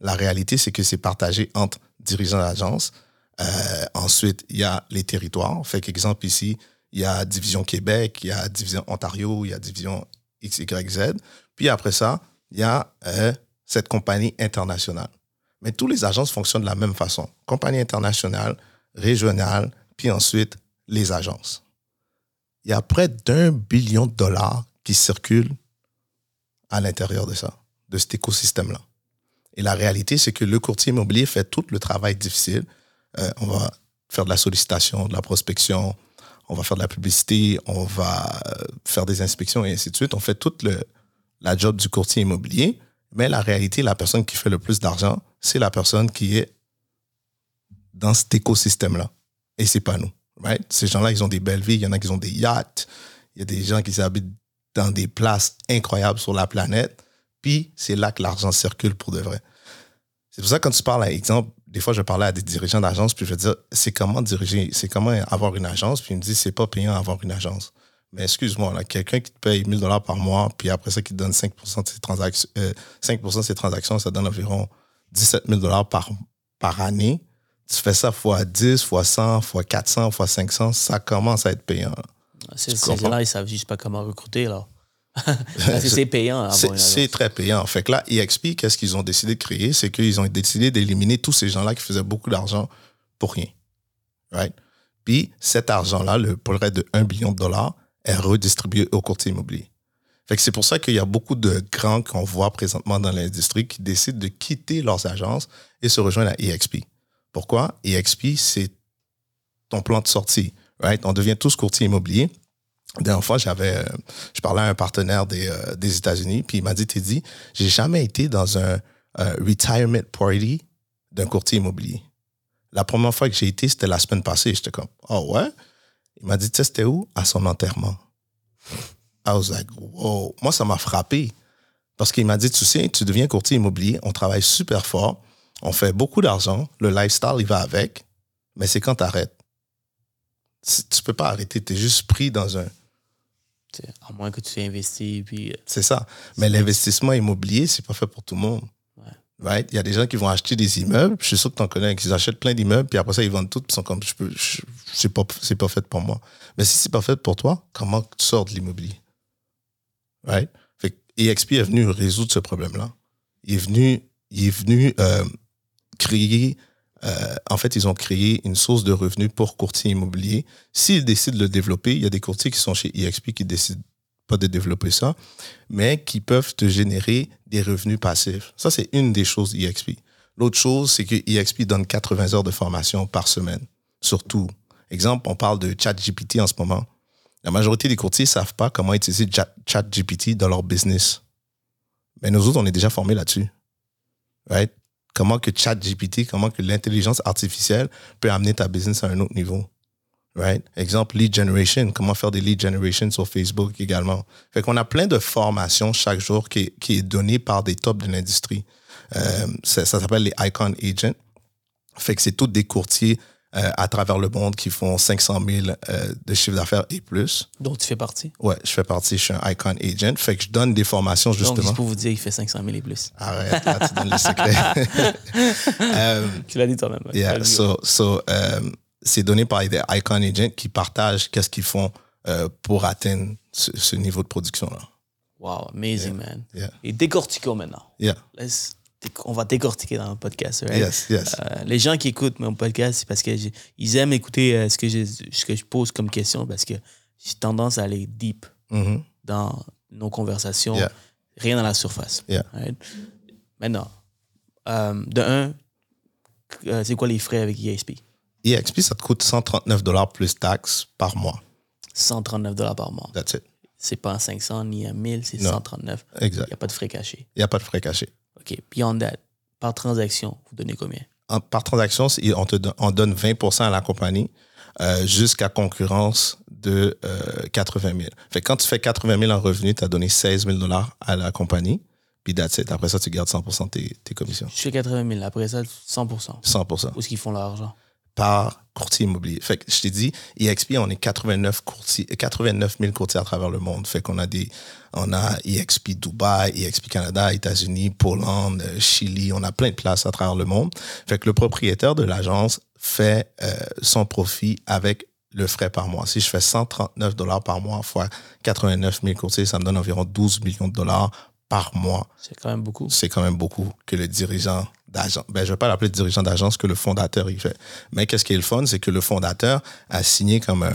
La réalité, c'est que c'est partagé entre dirigeants d'agence. Euh, ensuite, il y a les territoires. Fait qu'exemple ici, il y a Division Québec, il y a Division Ontario, il y a Division XYZ. Puis après ça, il y a euh, cette compagnie internationale. Mais tous les agences fonctionnent de la même façon. Compagnie internationale, régionale, puis ensuite les agences. Il y a près d'un billion de dollars qui circulent à l'intérieur de ça, de cet écosystème-là. Et la réalité, c'est que le courtier immobilier fait tout le travail difficile. Euh, on va faire de la sollicitation, de la prospection, on va faire de la publicité, on va euh, faire des inspections et ainsi de suite. On fait toute la job du courtier immobilier. Mais la réalité, la personne qui fait le plus d'argent, c'est la personne qui est dans cet écosystème-là. Et c'est pas nous. Right? Ces gens-là, ils ont des belles vies. Il y en a qui ont des yachts. Il y a des gens qui habitent dans des places incroyables sur la planète. Puis c'est là que l'argent circule pour de vrai. C'est pour ça que quand tu parles, à exemple, des fois, je parlais à des dirigeants d'agence, puis je veux dire, c'est comment diriger, c'est comment avoir une agence, puis ils me disent, c'est pas payant d'avoir une agence. Mais excuse-moi, quelqu'un qui te paye 1000 dollars par mois, puis après ça, qui te donne 5% de ses transactions, 5 euh, de ses transactions, ça donne environ 17 000 dollars par, par année. Tu fais ça fois 10, fois 100, fois 400, fois 500, ça commence à être payant. Ces gens-là, ils savent juste pas comment recruter, là. c'est payant. C'est très payant. Fait que là, EXP, qu'est-ce qu'ils ont décidé de créer? C'est qu'ils ont décidé d'éliminer tous ces gens-là qui faisaient beaucoup d'argent pour rien. Right? Puis cet argent-là, le près de 1 billion de dollars, est redistribué au courtier immobilier. C'est pour ça qu'il y a beaucoup de grands qu'on voit présentement dans l'industrie qui décident de quitter leurs agences et se rejoindre à EXP. Pourquoi? EXP, c'est ton plan de sortie. Right? On devient tous courtiers immobiliers dernière fois, j'avais, euh, je parlais à un partenaire des, euh, des États-Unis, puis il m'a dit, dit, j'ai jamais été dans un euh, retirement party d'un courtier immobilier. La première fois que j'ai été, c'était la semaine passée. J'étais comme, oh ouais? Il m'a dit, tu sais, c'était où? À son enterrement. I was like, wow. Moi, ça m'a frappé. Parce qu'il m'a dit, tu sais, tu deviens courtier immobilier, on travaille super fort, on fait beaucoup d'argent, le lifestyle, il va avec, mais c'est quand tu arrêtes. Tu peux pas arrêter, tu es juste pris dans un, à moins que tu aies investi. Puis... Euh, c'est ça. Mais l'investissement immobilier, c'est pas fait pour tout le monde. Right? Il y a des gens qui vont acheter des immeubles, je suis sûr que tu en connais, qui achètent plein d'immeubles, puis après ça, ils vendent tout, puis ils sont comme, je peux, c'est pas, pas fait pour moi. Mais si c'est pas fait pour toi, comment tu sors de l'immobilier? Right? Fait EXP est venu résoudre ce problème-là. Il est venu, il est venu euh, créer euh, en fait, ils ont créé une source de revenus pour courtiers immobiliers. S'ils décident de le développer, il y a des courtiers qui sont chez EXP qui décident pas de développer ça, mais qui peuvent te générer des revenus passifs. Ça, c'est une des choses EXP. L'autre chose, c'est que EXP donne 80 heures de formation par semaine, surtout. Exemple, on parle de ChatGPT en ce moment. La majorité des courtiers ne savent pas comment utiliser ChatGPT dans leur business. Mais nous autres, on est déjà formés là-dessus. Right? comment que ChatGPT, comment que l'intelligence artificielle peut amener ta business à un autre niveau. Right? Exemple, lead generation, comment faire des lead generation sur Facebook également. Fait qu'on a plein de formations chaque jour qui, est donnée par des tops de l'industrie. Euh, ça, ça s'appelle les Icon Agents. Fait que c'est tous des courtiers euh, à travers le monde qui font 500 000 euh, de chiffre d'affaires et plus. Donc, tu fais partie? Ouais, je fais partie. Je suis un Icon Agent. Fait que je donne des formations justement. Donc, juste pour vous dire, il fait 500 000 et plus. Arrête, là, tu donnes le secret. Euh, tu l'as dit toi-même. Yeah, so, so c'est donné par des Icon Agents qui partagent qu'est-ce qu'ils font pour atteindre ce, niveau de production-là. Wow, amazing, man. Yeah. Et décortiquons maintenant. Yeah. Let's on va décortiquer dans le podcast. Yes, yes. Euh, les gens qui écoutent mon podcast, c'est parce qu'ils aiment écouter euh, ce, que je, ce que je pose comme question parce que j'ai tendance à aller deep mm-hmm. dans nos conversations. Rien dans la surface. Yeah. Right? Maintenant, euh, de un, c'est quoi les frais avec EXP? EXP, ça te coûte 139 dollars plus taxes par mois. 139 dollars par mois. That's it. C'est pas 500 ni 1000, c'est Non. 139. Exact. Il n'y a pas de frais cachés. Il n'y a pas de frais cachés. OK. Beyond that, par transaction, vous donnez combien? En- par transaction, on, te on donne 20% à la compagnie euh, jusqu'à concurrence de euh, 80 000. Fait quand tu fais 80 000 en revenus, tu as donné 16 000 dollars à la compagnie. Puis that's it. Après ça, tu gardes 100% de tes, tes commissions. Je fais 80 000. Après ça, 100% 100 Où est-ce qu'ils font leur argent? Par courtier immobilier. Fait que je t'ai dit, EXP, on est 89 courtiers, 89 000 courtiers à travers le monde. Fait qu'on a des, on a EXP Dubaï, EXP Canada, États-Unis, Pologne, euh, Chili, on a plein de places à travers le monde. Fait que le propriétaire de l'agence fait euh, son profit avec le frais par mois. Si je fais 139 dollars par mois fois 89 000 courtiers, ça me donne environ 12 millions de dollars par mois C'est quand même beaucoup. c'est quand même beaucoup que le dirigeant d'agence, ben, je vais pas l'appeler dirigeant d'agence, que le fondateur il fait. Mais qu'est-ce qui est le fun, c'est que le fondateur a signé comme un,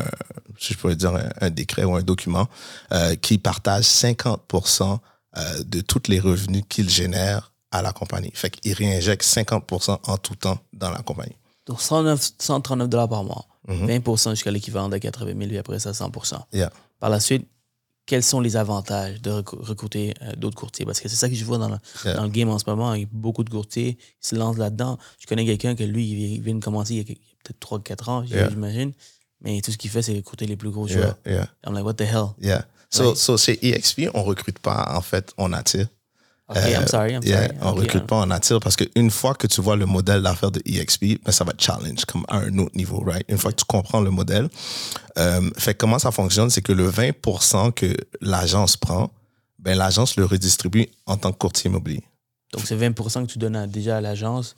si je pourrais dire, un, un décret ou un document euh, qui partage 50% euh, de tous les revenus qu'il génère à la compagnie. Fait qu'il réinjecte 50% en tout temps dans la compagnie. Donc, 109 139 dollars par mois. Mhm. 20% jusqu'à l'équivalent de 80 000, puis après ça, 100 Yeah. Par la suite, quels sont les avantages de recruter euh, d'autres courtiers? Parce que c'est ça que je vois dans le, Yeah. dans le game en ce moment. Il y a beaucoup de courtiers qui se lancent là-dedans. Je connais quelqu'un que lui, il vient de commencer il y a, peut-être 3-4 ans, Yeah. j'imagine. Mais tout ce qu'il fait, c'est recruter les plus gros joueurs. yeah, I'm like, what the hell? yeah. So, Right. so chez EXP, on recrute pas, en fait, on attire. OK, I'm sorry, I'm Euh, Yeah, sorry. on OK, recrute pas, on attire parce qu'une fois que tu vois le modèle d'affaires de EXP, ben, ça va te challenge comme à un autre niveau, right? Une fois que tu comprends le modèle, euh, fait comment ça fonctionne, c'est que le 20% que l'agence prend, ben, l'agence le redistribue en tant que courtier immobilier. Donc, c'est 20% que tu donnes à- déjà à l'agence.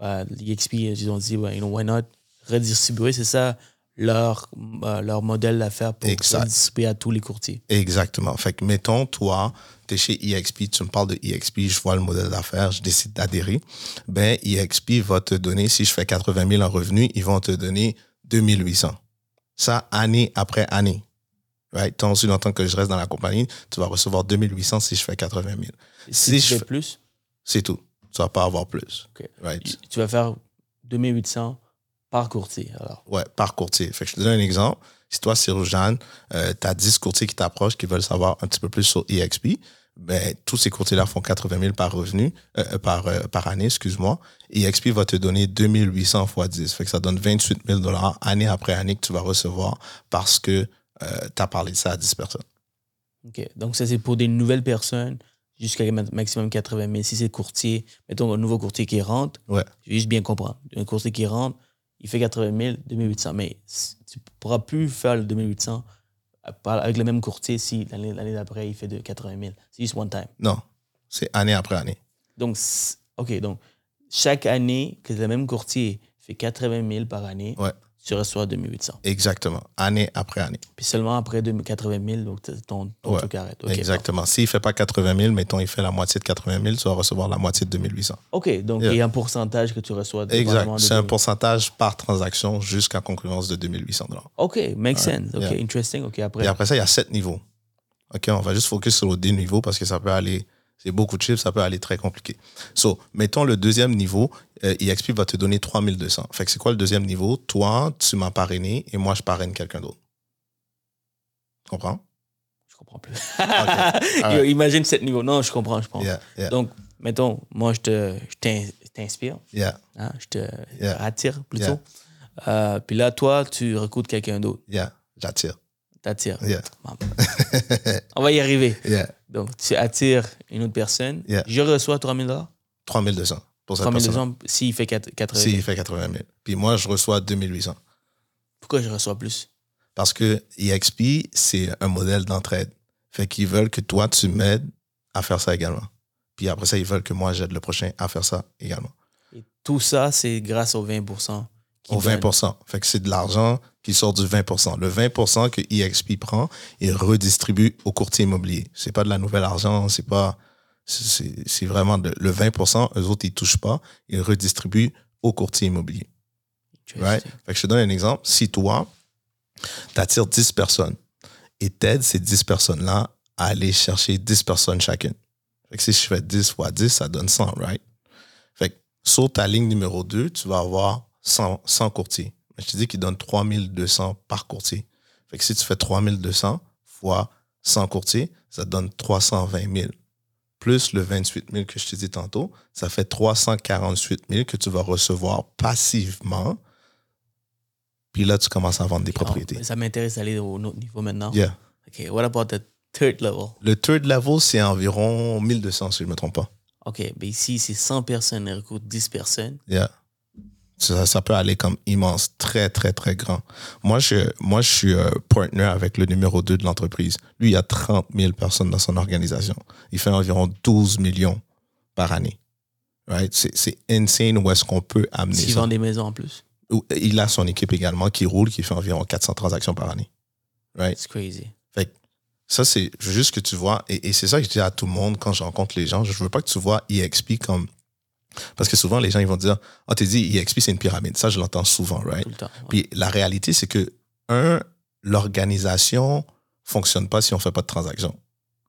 Euh, L'EXP, ils ont dit, ouais, you know, why not redistribuer, c'est ça? Leur, euh, leur modèle d'affaires pour redistribuer à tous les courtiers. Exactement. Fait que, mettons, toi, tu es chez EXP, tu me parles de EXP, je vois le modèle d'affaires, je décide d'adhérer. Ben, EXP va te donner, si je fais 80 000 en revenus, ils vont te donner 2800. Ça, année après année. Right? Tant aussi longtemps que je reste dans la compagnie, tu vas recevoir 2800 si je fais 80 000. Si, Si tu je fais plus, C'est tout. Tu vas pas avoir plus. Right? tu vas faire 2800 par courtier. Alors, Ouais, par courtier. Fait que je te donne un exemple. Si toi, Cyril Jeanne, tu as 10 courtiers qui t'approchent, qui veulent savoir un petit peu plus sur EXP, ben, tous ces courtiers-là font 80 000 par revenu, euh, par, euh, par année, excuse-moi. EXP va te donner 2800 fois 10. Fait que ça donne 28 000 dollars année après année que tu vas recevoir parce que tu as parlé de ça à 10 personnes. OK. Donc, ça, c'est pour des nouvelles personnes jusqu'à ma- maximum 80 000. Si c'est courtier, mettons un nouveau courtier qui rentre, Ouais. je vais juste bien comprendre. Un courtier qui rentre, il fait 80 000, 2800. Mais tu ne pourras plus faire le 2800 à- par- avec le même courtier si l'année d'après, il fait de 80 000. C'est juste one time. Non, c'est année après année. Donc, OK. Donc, chaque année que le même courtier fait 80 000 par année, Ouais. Tu reçois 2800. Exactement. Année après année. Puis seulement après 2000 80 000, donc ton, ton Ouais. truc arrête. Exactement. S'il ne fait pas 80 000, mettons, il fait la moitié de 80 000, tu vas recevoir la moitié de 2800. OK, donc Yeah. il y a un pourcentage que tu reçois. Exact. de C'est un 2000. pourcentage par transaction jusqu'à concurrence de 2800 dollars. OK, makes sense. OK, Yeah. interesting. OK, après. Et après ça, il y a sept niveaux. OK, on va juste focus sur le D niveau parce que ça peut aller, c'est beaucoup de chiffres, ça peut aller très compliqué. So, mettons le deuxième niveau, euh, EXP va te donner 3200. Fait que c'est quoi le deuxième niveau? Toi, tu m'as parrainé et moi, je parraine quelqu'un d'autre. Tu comprends? Je comprends plus. Yo, Imagine sept niveaux. Non, je comprends, je comprends. Yeah, yeah, Donc, mettons, moi, je te- je t'in- je t'inspire, yeah, hein, je te attire plutôt. Euh, puis là, toi, tu recrutes quelqu'un d'autre. yeah. J'attire. T'attires. Yeah. On va y arriver. yeah. Donc, tu attires une autre personne. Yeah. Je reçois 3000 dollars. 3200 pour cette 3000 personne. dollars s'il fait 4 80 000. S'il fait 80 000. Puis moi, je reçois 2800. Pourquoi je reçois plus? Parce que EXP, c'est un modèle d'entraide. Fait qu'ils veulent que toi, tu m'aides à faire ça également. Puis après ça, ils veulent que moi, j'aide le prochain à faire ça également. Et tout ça, c'est grâce aux 20 qui Au donnent. 20 Fait que c'est de l'argent qui sort du 20% Le 20% que EXP prend, il redistribue au courtier immobilier. C'est pas de la nouvelle argent, c'est pas. C'est vraiment de, le 20% eux autres, ils touchent pas, ils redistribuent au courtier immobilier. Right? Fait que je te donne un exemple. Si toi, tu attires 10 personnes et t'aides ces 10 personnes-là à aller chercher 10 personnes chacune. Fait que si je fais 10 fois 10, ça donne 100, right? Fait que sur ta ligne numéro 2, tu vas avoir 100, 100 courtiers. Je te dis qu'ils donnent 3200 par courtier. Fait que si tu fais 3200 fois 100 courtiers, ça donne 320 000. Plus le 28 000 que je te dis tantôt, ça fait 348 000 que tu vas recevoir passivement. Puis là, tu commences à vendre des propriétés. Ça m'intéresse d'aller au autre niveau maintenant. Yeah. OK, what about the third level? Le third level, c'est environ 1200, si je ne me trompe pas. OK, mais ici, c'est 100 personnes, elle recrute 10 personnes. Yeah. Ça, ça peut aller comme immense, très, très, très grand. Moi, je, moi, je suis euh, partner avec le numéro 2 de l'entreprise. Lui, il y a 30 000 personnes dans son organisation. Il fait environ 12 millions par année. Right? C'est insane où est-ce qu'on peut amener ça. vendent des maisons en plus. Il a son équipe également qui roule, qui fait environ 400 transactions par année. Right? C'est crazy. Fait que ça, c'est juste que tu vois, et, et c'est ça que je dis à tout le monde quand je rencontre les gens, je veux pas que tu vois EXP comme. Parce que souvent, les gens, ils vont dire, ah, t'es dit, EXP, c'est une pyramide. Ça, je l'entends souvent, right? Tout le temps. ouais. Puis la réalité, c'est que, un, l'organisation fonctionne pas si on fait pas de transaction.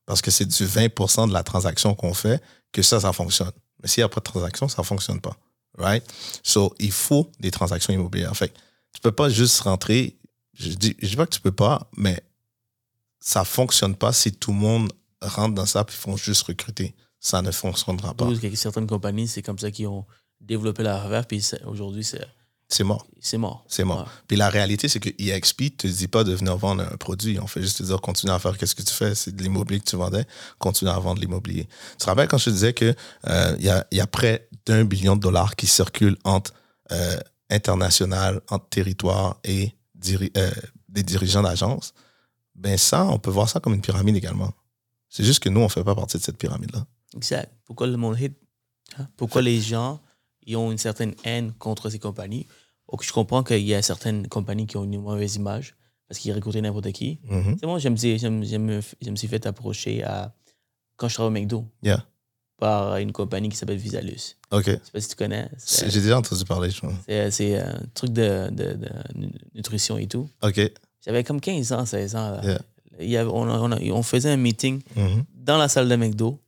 Parce que c'est du 20% de la transaction qu'on fait que ça, ça fonctionne. Mais s'il n'y a pas de transaction, ça fonctionne pas. Right? So, il faut des transactions immobilières. Fait que tu peux pas juste rentrer. Je dis, je dis pas que tu peux pas, mais ça fonctionne pas si tout le monde rentre dans ça puis font juste recruter. Ça ne fonctionnera pas. Certaines compagnies, c'est comme ça qu'ils ont développé leur rêve, puis aujourd'hui, c'est C'est mort. c'est mort. C'est mort. Puis la réalité, c'est que EXP te dit pas de venir vendre un produit. On fait juste te dire, continue à faire qu'est-ce que tu fais. C'est de l'immobilier que tu vendais. Continue à vendre de l'immobilier. Tu te rappelles quand je te disais que euh, y, a, il y a près d'un billion de dollars qui circulent entre euh, international, entre territoire et diri- euh, des dirigeants d'agences? Ben ça, on peut voir ça comme une pyramide également. C'est juste que nous, on fait pas partie de cette pyramide-là. Exact. Pourquoi le monde hate? hein? Pourquoi les gens ils ont une certaine haine contre ces compagnies? Je comprends qu'il y a certaines compagnies qui ont une mauvaise image parce qu'ils recrutaient n'importe qui. Mhm. C'est moi, je me, dis- je, me, je, me, je me suis fait approcher à, quand je travaillais au McDo Yeah. par une compagnie qui s'appelle Visalus. OK. Je sais pas si tu connais. J'ai déjà entendu parler, je crois. c'est- un truc de, de, de nu- nutrition et tout. OK. J'avais comme 15 ans, 16 ans. là. Yeah. Il y avait- on, on, on faisait un meeting Mhm. dans la salle de McDo.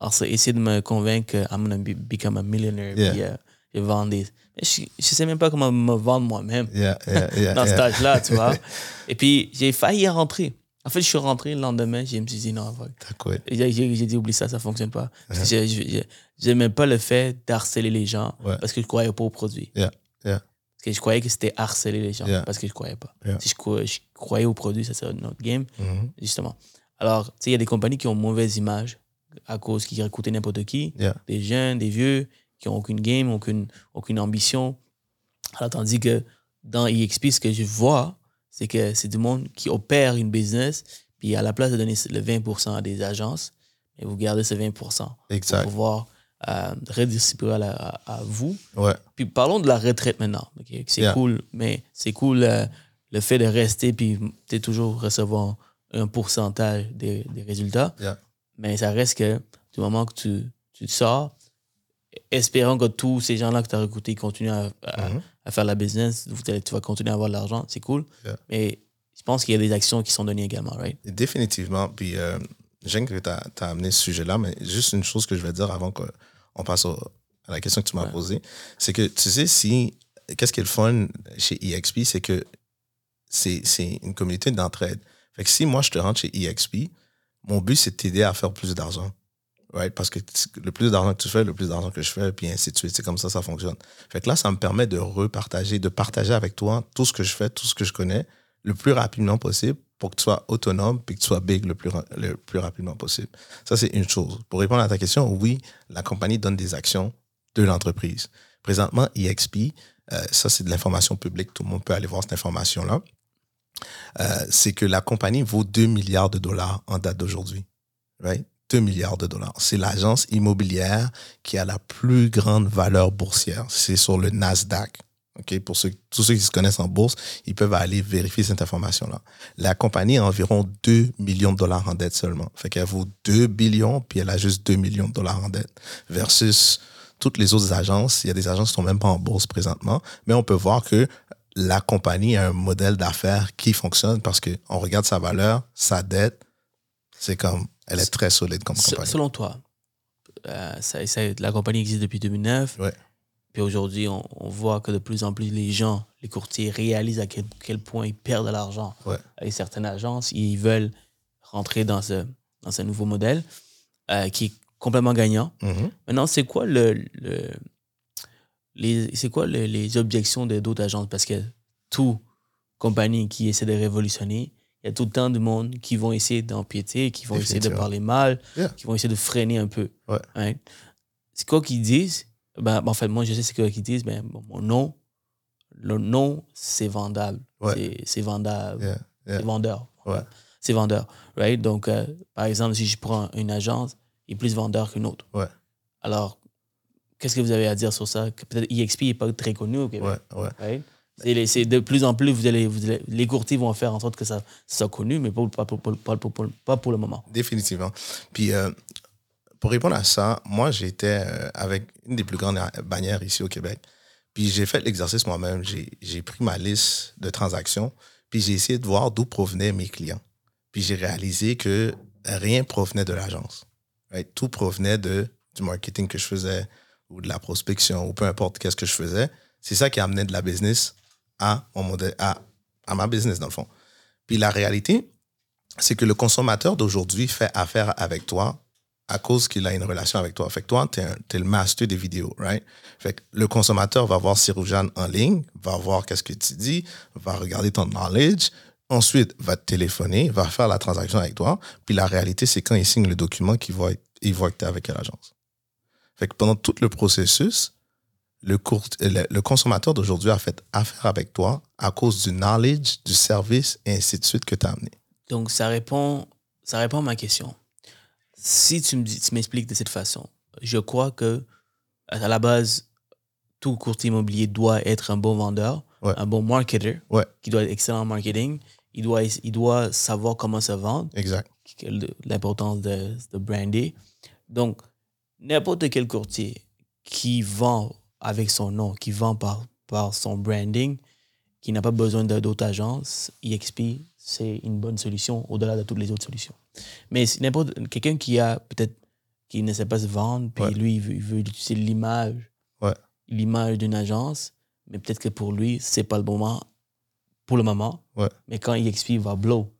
Alors, c'est essayer de me convaincre que I'm gonna be- become a millionaire. Yeah. Puis, euh, je vends des. Mais Je, je sais même pas comment me vendre moi-même Yeah, dans cet âge-là, tu vois. Et puis, j'ai failli rentrer. En fait, je suis rentré le lendemain, je me suis dit non? J'ai j'ai- dit oublie ça, ça fonctionne pas. Que je- je- J'aimais pas le fait d'harceler les gens Ouais. parce que je croyais pas au produit. Parce que je croyais que c'était harceler les gens parce que je croyais pas. Si je, croyais- je croyais au produit, ça serait notre game Mhm. justement. Alors, tu sais, il y a des compagnies qui ont mauvaise image à cause qu'ils recrutent n'importe qui, Yeah. des jeunes, des vieux, qui ont aucune game, aucune, aucune ambition. Alors, tandis que dans EXP, ce que je vois, c'est que c'est du monde qui opère une business, puis à la place de donner le 20% à des agences, et vous gardez ce 20% Exact. pour pouvoir euh, redistribuer à, vous. Ouais. Puis parlons de la retraite maintenant. C'est Yeah. cool, mais c'est cool euh, le fait de rester puis tu toujours recevoir un pourcentage des, des résultats. Yeah. Mais ça reste que du moment que tu, tu sors, espérant que tous ces gens-là que tu as recrutés continuent à, à- Mhm. à faire la business, tu vas continuer à avoir de l'argent, c'est cool. Yeah. Mais je pense qu'il y a des actions qui sont données également, right? Définitivement. Puis, euh, j'aime que tu as, amené ce sujet-là, mais juste une chose que je vais dire avant qu'on passe au- à la question que tu m'as Ouais. posée, c'est que tu sais, si. Qu'est-ce qui est le fun chez EXP, c'est que c'est c'est une communauté d'entraide. Fait que si moi, je te rentre chez EXP, mon but, c'est de t'aider à faire plus d'argent. Right? Parce que le plus d'argent que tu fais, le plus d'argent que je fais, puis ainsi de suite. C'est comme ça, ça fonctionne. Fait que là, ça me permet de repartager, de partager avec toi tout ce que je fais, tout ce que je connais, le plus rapidement possible pour que tu sois autonome puis que tu sois big le plus, le plus rapidement possible. Ça, c'est une chose. Pour répondre à ta question, oui, la compagnie donne des actions de l'entreprise. Présentement, EXP, euh, ça, c'est de l'information publique. Tout le monde peut aller voir cette information-là. Euh, c'est que la compagnie vaut 2 milliards de dollars en date d'aujourd'hui. Right? 2 milliards de dollars. C'est l'agence immobilière qui a la plus grande valeur boursière. C'est sur le Nasdaq. OK? Pour ceux, tous ceux qui se connaissent en bourse, ils peuvent aller vérifier cette information-là. La compagnie a environ 2 millions de dollars en dette seulement. Fait qu'elle vaut 2 billions, puis elle a juste 2 millions de dollars en dette. Versus toutes les autres agences, il y a des agences qui sont même pas en bourse présentement, mais on peut voir que la compagnie a un modèle d'affaires qui fonctionne parce qu'on regarde sa valeur, sa dette, c'est comme Elle est très solide comme compagnie. Selon toi, euh, ça, ça- la compagnie existe depuis 2009. Ouais. Puis aujourd'hui, on, on voit que de plus en plus les gens, les courtiers, réalisent à quel, quel point ils perdent de l'argent Ouais. avec certaines agences. Ils veulent rentrer dans ce, dans ce nouveau modèle euh, qui est complètement gagnant. Mhm. Maintenant, c'est quoi le, c'est quoi le- les objections de d'autres agences? Parce que toute compagnie qui essaie de révolutionner, il y a tout le temps du monde qui vont essayer d'empiéter, qui vont essayer de parler mal, Yeah. qui vont essayer de freiner un peu. Ouais. Hein? C'est quoi qu'ils disent? Ben, en fait, moi, je sais quoi qu'ils disent. Ben, bon, mon nom, le nom, c'est vendable. Ouais. C'est- C'est vendable. Yeah, yeah. C'est vendeur. Ouais. C'est vendeur. Right? Donc, euh, par exemple, si je prends une agence, il est plus vendeur qu'une autre. Alors, qu'est-ce que vous avez à dire sur ça? Que Peut-être EXP n'est pas très connu au Québec. Ouais, ouais. right? C'est de plus en plus, vous allez, vous allez- les courtiers vont faire en sorte que ça soit connu, mais pas, pas, pas, pas, pas- pas- pas pour le moment. Définitivement. Puis, euh, pour répondre à ça, moi, j'étais euh, avec une des plus grandes bannières ici au Québec. Puis, j'ai fait l'exercice moi-même. J'ai j'ai pris ma liste de transactions, puis j'ai essayé de voir d'où provenaient mes clients. Puis, j'ai réalisé que rien provenait de l'agence. Right? Tout provenait de, du marketing que je faisais ou de la prospection ou peu importe qu'est-ce que je faisais. C'est ça qui amenait de la business à, mon modèle, à, à ma business, dans le fond. Puis, la réalité, c'est que le consommateur d'aujourd'hui fait affaire avec toi à cause qu'il a une relation avec toi. Fait que toi, tu es, le master des vidéos, right? Fait que le consommateur va voir Siroujane en ligne, va voir qu'est-ce que tu dis, va regarder ton knowledge, ensuite va te téléphoner, va faire la transaction avec toi. Puis la réalité, c'est quand il signe le document qu'il voit, il voit que tu es avec quelle agence. Fait que pendant tout le processus, le, court- le, le consommateur d'aujourd'hui a fait affaire avec toi à cause du knowledge, du service et ainsi de suite que tu as amené. Donc, ça répond, ça répond à ma question. Si tu me m'expliques de cette façon, je crois que à la base, tout courtier immobilier doit être un bon vendeur, Ouais. un bon marketer, Ouais. qui doit être excellent en marketing. Il doit, il doit savoir comment se vendre, Exact. l'importance de, de brander. Donc, n'importe quel courtier qui vend avec son nom, qui vend par, par son branding, qui n'a pas besoin d'autres agences, EXP, c'est une bonne solution au-delà de toutes les autres solutions. Mais n'importe quelqu'un qui a peut-être qui ne sait pas se vendre, puis Ouais. lui, il veut, il veut utiliser l'image, Ouais. l'image d'une agence, mais peut-être que pour lui, c'est pas le bon moment pour le moment. Ouais. Mais quand EXP va blow,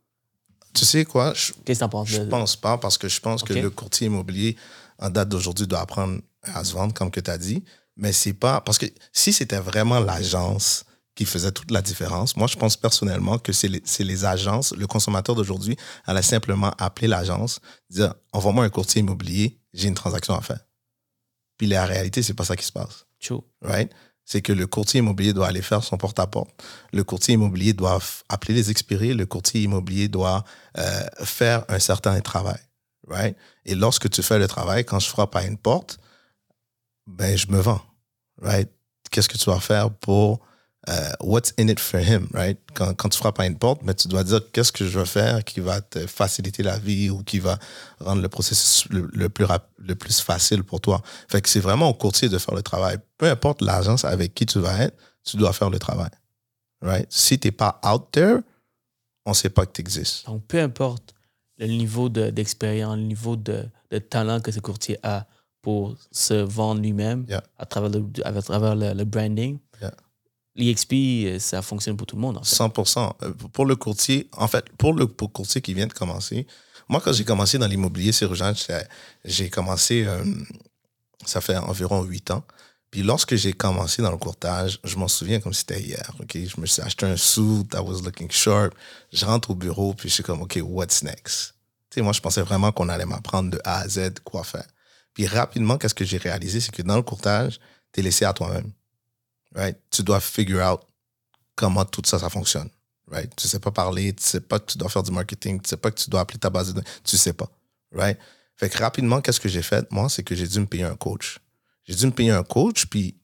Tu sais quoi? Qu'est-ce que t'en penses? Je pense pas parce que je pense que le courtier immobilier en date d'aujourd'hui doit apprendre à se vendre comme que tu as dit, mais c'est pas parce que si c'était vraiment l'agence qui faisait toute la différence, moi je pense personnellement que c'est les, les agences, le consommateur d'aujourd'hui allait simplement appeler l'agence, dire envoie-moi un courtier immobilier, j'ai une transaction à faire. Puis la réalité, c'est pas ça qui se passe True. right? C'est que le courtier immobilier doit aller faire son porte-à-porte. Le courtier immobilier doit appeler les expirés. Le courtier immobilier doit euh, faire un certain travail, right? Et lorsque tu fais le travail, quand je frappe à une porte, ben, je me vends, right? Qu'est-ce que tu vas faire pour euh, what's in it for him, right? Quand, tu frappes à une porte, ben, tu dois dire qu'est-ce que je veux faire qui va te faciliter la vie ou qui va rendre le processus le, plus, rap- le plus facile pour toi. Fait c'est vraiment au courtier de faire le travail. Peu importe l'agence avec qui tu vas être, tu dois faire le travail, right? Si tu n'es pas out there, on ne sait pas que tu existes. Donc, peu importe le niveau de- d'expérience, le niveau de, de talent que ce courtier a pour se vendre lui-même Yeah. à travers le, à travers le, le branding, Yeah. l'EXP, euh, ça fonctionne pour tout le monde. En fait. 100%. Euh, Pour le courtier, en fait, pour le pour courtier qui vient de commencer, moi, quand j'ai commencé dans l'immobilier, c'est urgent, j'ai- commencé, euh, ça fait environ huit ans. Puis lorsque j'ai commencé dans le courtage, je m'en souviens comme c'était hier. Je me suis acheté un suit, I was looking sharp. Je rentre au bureau, puis je suis comme, OK, what's next? Tu sais, moi, je pensais vraiment qu'on allait m'apprendre de A à Z quoi faire. Puis rapidement, qu'est-ce que j'ai réalisé, c'est que dans le courtage, tu es laissé à toi-même. Right? Tu dois figure out comment tout ça, ça fonctionne. Right? Tu sais pas parler, tu sais pas que tu dois faire du marketing, tu sais pas que tu dois appeler ta base de données, tu sais pas. Right? Fait que rapidement, qu'est-ce que j'ai fait? Moi, c'est que j'ai dû me payer un coach. J'ai dû me payer un coach, puis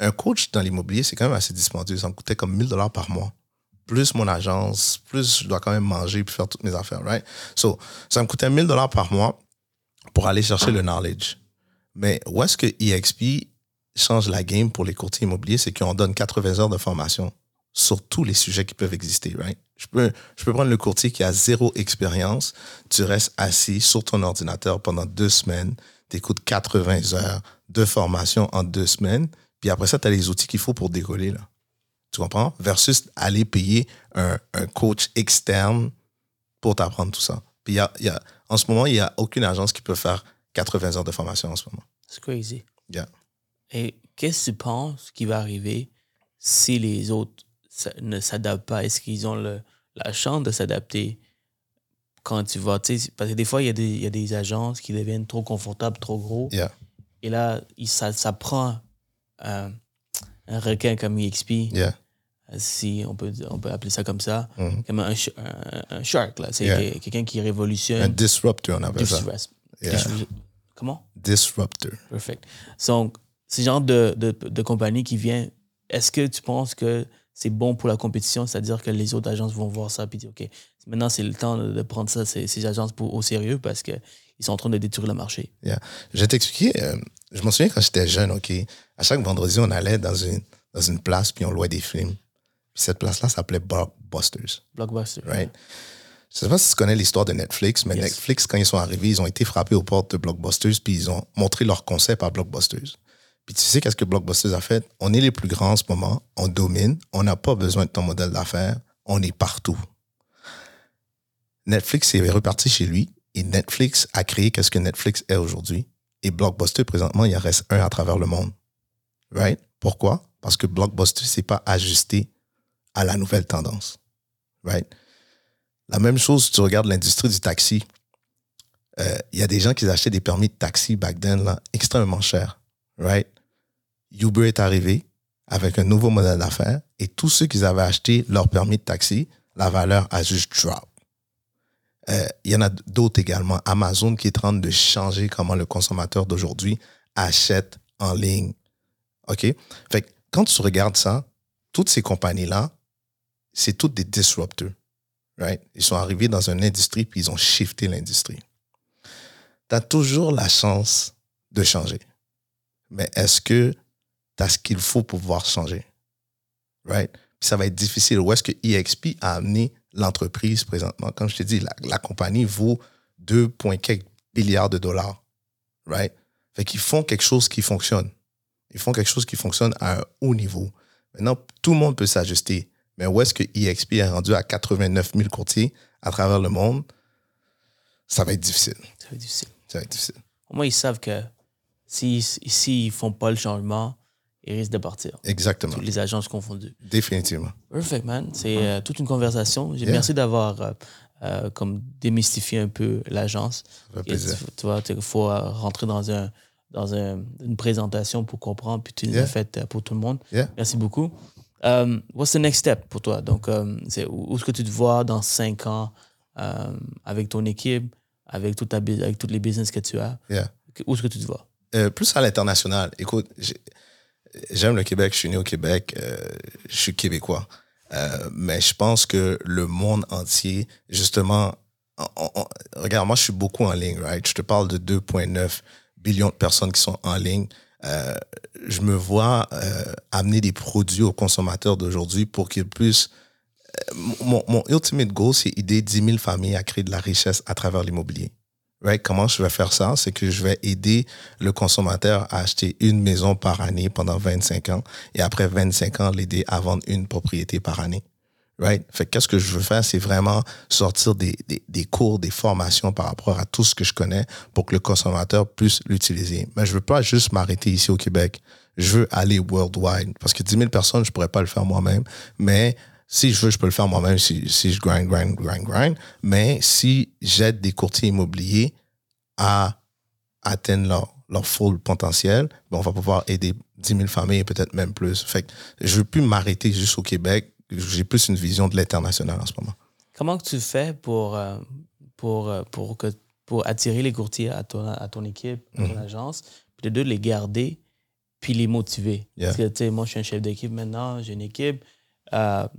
un coach dans l'immobilier, c'est quand même assez dispendieux. Ça me coûtait comme 1000 dollars par mois. Plus mon agence, plus je dois quand même manger puis faire toutes mes affaires, right? So, ça me coûtait 1000 dollars par mois pour aller chercher le knowledge. Mais où est-ce que EXP change la game pour les courtiers immobiliers? C'est qu'on donne 80 heures de formation sur tous les sujets qui peuvent exister, right? Je peux, je peux prendre le courtier qui a zéro expérience. Tu restes assis sur ton ordinateur pendant deux semaines. Tu écoutes 80 heures de formation en deux semaines. Puis après ça, tu as les outils qu'il faut pour décoller. Là. Tu comprends? Versus aller payer un, un coach externe pour t'apprendre tout ça. Puis y a, y a, en ce moment, il n'y a aucune agence qui peut faire 80 heures de formation en ce moment. C'est crazy. Yeah. Et qu'est-ce que tu penses qui va arriver si les autres ne s'adaptent pas? Est-ce qu'ils ont le- la chance de s'adapter quand tu vas? Parce que des fois, il y, a des- il y a des agences qui deviennent trop confortables, trop gros. Yeah. Et là, il- ça, ça prend euh, un requin comme EXP, Yeah. euh, si on peut, on peut appeler ça comme ça, Mhm. comme un, un- un shark. là. C'est Yeah. quelqu'un qui Un révolutionne. disruptor, on appelle ça. Yeah. Comment? Disruptor. Perfect. Donc, ce genre de, de, de compagnie qui vient, est-ce que tu penses que c'est bon pour la compétition? C'est-à-dire que les autres agences vont voir ça et dire, OK, maintenant c'est le temps de, prendre ça, ces, ces agences pour, au sérieux parce qu'ils sont en train de détruire le marché. Yeah. Je vais t'expliquer. euh, je m'en souviens quand j'étais jeune, OK? À chaque vendredi, on allait dans une, dans une place, puis on louait des films. Puis cette place-là s'appelait Blockbusters, Blockbuster. right? Je sais pas si tu connais l'histoire de Netflix, mais Yes. Netflix, quand ils sont arrivés, ils ont été frappés aux portes de Blockbusters, puis ils ont montré leur concept à Blockbusters. Puis tu sais qu'est-ce que Blockbusters a fait? On est les plus grands en ce moment, on domine, on n'a pas besoin de ton modèle d'affaires, on est partout. Netflix est reparti chez lui et Netflix a créé qu'est-ce que Netflix est aujourd'hui. Et Blockbuster, présentement, il en reste un à travers le monde. Right? Pourquoi? Parce que Blockbuster s'est pas ajusté à la nouvelle tendance. Right? La même chose, si tu regardes l'industrie du taxi, euh, il y a des gens qui achetaient des permis de taxi back then, là, extrêmement chers. Right? Uber est arrivé avec un nouveau modèle d'affaires et tous ceux qui avaient acheté leur permis de taxi, la valeur a juste drop. Euh, Il y en a d'autres également. Amazon qui est en train de changer comment le consommateur d'aujourd'hui achète en ligne. OK? Fait que quand tu regardes ça, toutes ces compagnies-là, c'est toutes des disruptors. Right? Ils sont arrivés dans une industrie puis ils ont shifté l'industrie. Tu as toujours la chance de changer. Mais est-ce que tu as ce qu'il faut pour pouvoir changer? Right? Puis ça va être difficile. Où est-ce que EXP a amené l'entreprise présentement? Comme je t'ai dit, la, la compagnie vaut 2, quelques milliards de dollars. Right? Fait qu'ils font quelque chose qui fonctionne. Ils font quelque chose qui fonctionne à un haut niveau. Maintenant, tout le monde peut s'ajuster. Mais où est-ce que EXP est rendu à 89 000 courtiers à travers le monde? Ça va être difficile. Ça va être difficile. Ça va être difficile. Au moins, ils savent que s'ils si, ne font pas le changement, ils risquent de partir. Exactement. Toutes les agences confondues. Définitivement. Perfect, man. C'est euh, toute une conversation. Yeah. Merci d'avoir euh, euh, comme démystifié un peu l'agence. Tu, tu vois, il faut rentrer dans, un, dans un- une présentation pour comprendre, puis tu l'as Yeah. fait euh, pour tout le monde. Yeah. Merci beaucoup. Um, what's the next step pour toi? Donc, um, c'est où, où est-ce que tu te vois dans cinq ans um, avec ton équipe, avec, toute ta, bus- avec toutes les business que tu as? Yeah. Où est-ce que tu te vois? Euh, plus à l'international. Écoute, j'aime le Québec, je suis né au Québec, euh, je suis québécois. Euh, mais je pense que le monde entier, justement, regarde, moi, je suis beaucoup en ligne, right? Je te parle de 2,9 billions de personnes qui sont en ligne. Euh, je me vois amener des produits aux consommateurs d'aujourd'hui pour qu'ils puissent. mon ultimate goal, c'est aider 10 000 familles à créer de la richesse à travers l'immobilier. Right? Comment je vais faire ça? C'est que je vais aider le consommateur à acheter une maison par année pendant 25 ans et après 25 ans, l'aider à vendre une propriété par année. Right? Fait que qu'est-ce que je veux faire, c'est vraiment sortir des, des, des cours, des formations par rapport à tout ce que je connais pour que le consommateur puisse l'utiliser. Mais je veux pas juste m'arrêter ici au Québec. Je veux aller worldwide parce que 10 000 personnes, je pourrais pas le faire moi-même. Mais si je veux, je peux le faire moi-même si, si je grind, grind, grind, grind. Mais si j'aide des courtiers immobiliers à atteindre leur, leur full potentiel, ben on va pouvoir aider 10 000 familles et peut-être même plus. Fait que je veux plus m'arrêter juste au Québec. J'ai plus une vision de l'international en ce moment. Comment tu fais pour, euh, pour, euh, pour, que, pour attirer les courtiers à ton, à ton équipe, à ton Mhm. agence, puis de deux, les garder, puis les motiver? Yeah. Parce que, tu sais, moi, je suis un chef d'équipe maintenant, j'ai une équipe,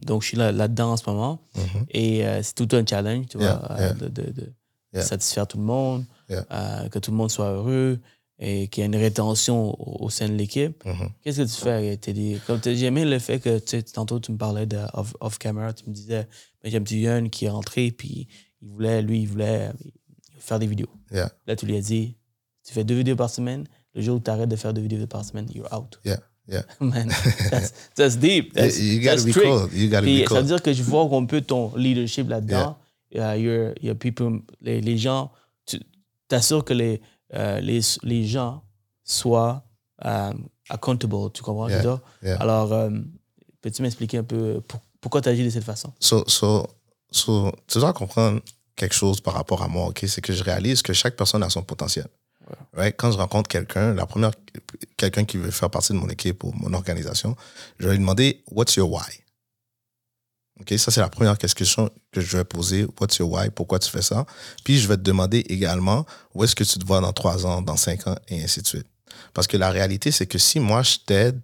donc je suis là- là-dedans en ce moment, Mhm. et euh, c'est tout un challenge, tu vois, euh, yeah. de, de- de Yeah. satisfaire tout le monde, euh, que tout le monde soit heureux, et qu'il y a une rétention au, au sein de l'équipe, Mhm. qu'est-ce que tu fais, Teddy? Comme j'ai aimé le fait que, tu sais, tantôt, tu me parlais de off, off camera, tu me disais, ben, j'ai un petit jeune qui est rentré, puis il voulait, lui, il voulait faire des vidéos. Yeah, Là, tu lui as dit, tu fais deux vidéos par semaine, le jour où tu arrêtes de faire deux vidéos par semaine, you're out. yeah, yeah. Man, that's, that's deep. That's, you you gotta that's be cool. You gotta Puis be ça veut dire que je vois un peu ton leadership là-dedans. Euh, you're- Il y a people, les, les gens, tu t'assures que les, euh, les, les gens soient euh, accountable, tu comprends? Yeah, yeah. Alors, euh, peux-tu m'expliquer un peu pour- pourquoi tu agis de cette façon? So, so, so, tu dois comprendre quelque chose par rapport à moi, OK? C'est que je réalise que chaque personne a son potentiel. Quand je rencontre quelqu'un, la première, quelqu'un qui veut faire partie de mon équipe ou mon organisation, je vais lui demander, what's your why? OK? Ça, c'est la première question que je vais poser. What's your why? Pourquoi tu fais ça? Puis, je vais te demander également, où est-ce que tu te vois dans trois ans, dans cinq ans, et ainsi de suite. Parce que la réalité, c'est que si moi, je t'aide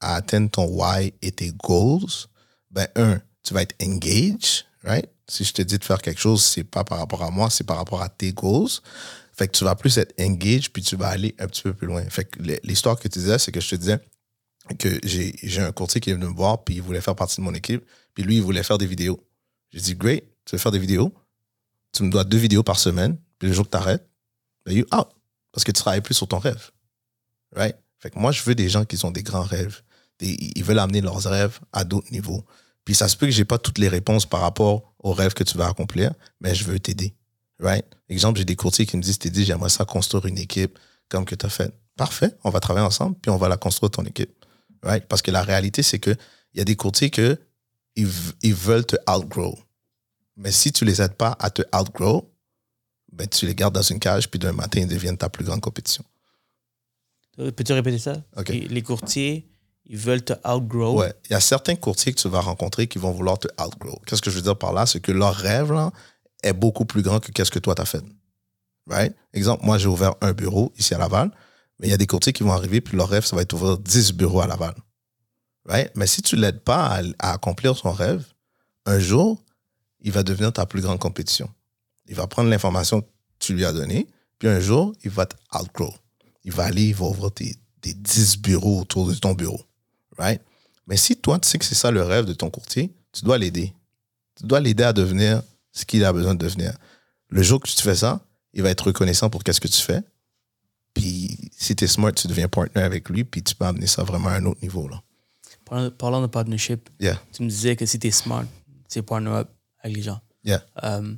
à atteindre ton why et tes goals, ben, un, tu vas être engaged, right? Si je te dis de faire quelque chose, c'est pas par rapport à moi, c'est par rapport à tes goals. Fait que tu vas plus être engaged, puis tu vas aller un petit peu plus loin. Fait que l'histoire que tu disais, c'est que je te disais que j'ai un courtier qui est venu me voir, puis il voulait faire partie de mon équipe, puis lui, il voulait faire des vidéos. J'ai dit, great, tu veux faire des vidéos? Tu me dois deux vidéos par semaine, puis le jour que tu arrêtes, ben you out. Parce que tu travailles plus sur ton rêve. Right? Fait que moi, je veux des gens qui ont des grands rêves. Ils veulent amener leurs rêves à d'autres niveaux. Puis ça se peut que j'ai pas toutes les réponses par rapport aux rêves que tu vas accomplir, mais je veux t'aider. Right? Exemple, j'ai des courtiers qui me disent, Teddy, j'aimerais ça construire une équipe comme que tu as fait. Parfait, on va travailler ensemble, puis on va la construire ton équipe. Right? Parce que la réalité, c'est que il y a des courtiers que ils, ils veulent te outgrow. Mais si tu les aides pas à te outgrow, ben tu les gardes dans une cage, puis d'un matin, ils deviennent ta plus grande compétition. Peux-tu répéter ça? Les courtiers, ils veulent te outgrow. Ouais, il y a certains courtiers que tu vas rencontrer qui vont vouloir te outgrow. Qu'est-ce que je veux dire par là? C'est que leur rêve là, est beaucoup plus grand que qu'est-ce que toi t'as fait. Right? Exemple, moi j'ai ouvert un bureau ici à Laval, mais il y a des courtiers qui vont arriver puis leur rêve ça va être ouvrir 10 bureaux à Laval. Right? Mais si tu l'aides pas à, accomplir son rêve, un jour, il va devenir ta plus grande compétition. Il va prendre l'information que tu lui as donnée, puis un jour, il va te outgrow. Il va aller, il va ouvrir tes, tes 10 bureaux autour de ton bureau. Right? Mais si toi, tu sais que c'est ça le rêve de ton courtier, tu dois l'aider. Tu dois l'aider à devenir ce qu'il a besoin de devenir. Le jour que tu fais ça, il va être reconnaissant pour qu'est-ce que tu fais. Puis si tu es smart, tu deviens partner avec lui, puis tu peux amener ça vraiment à un autre niveau. Là. Parlant, parlant de partnership, Yeah, tu me disais que si tu es smart, c'est partner up avec les gens. yeah. Euh,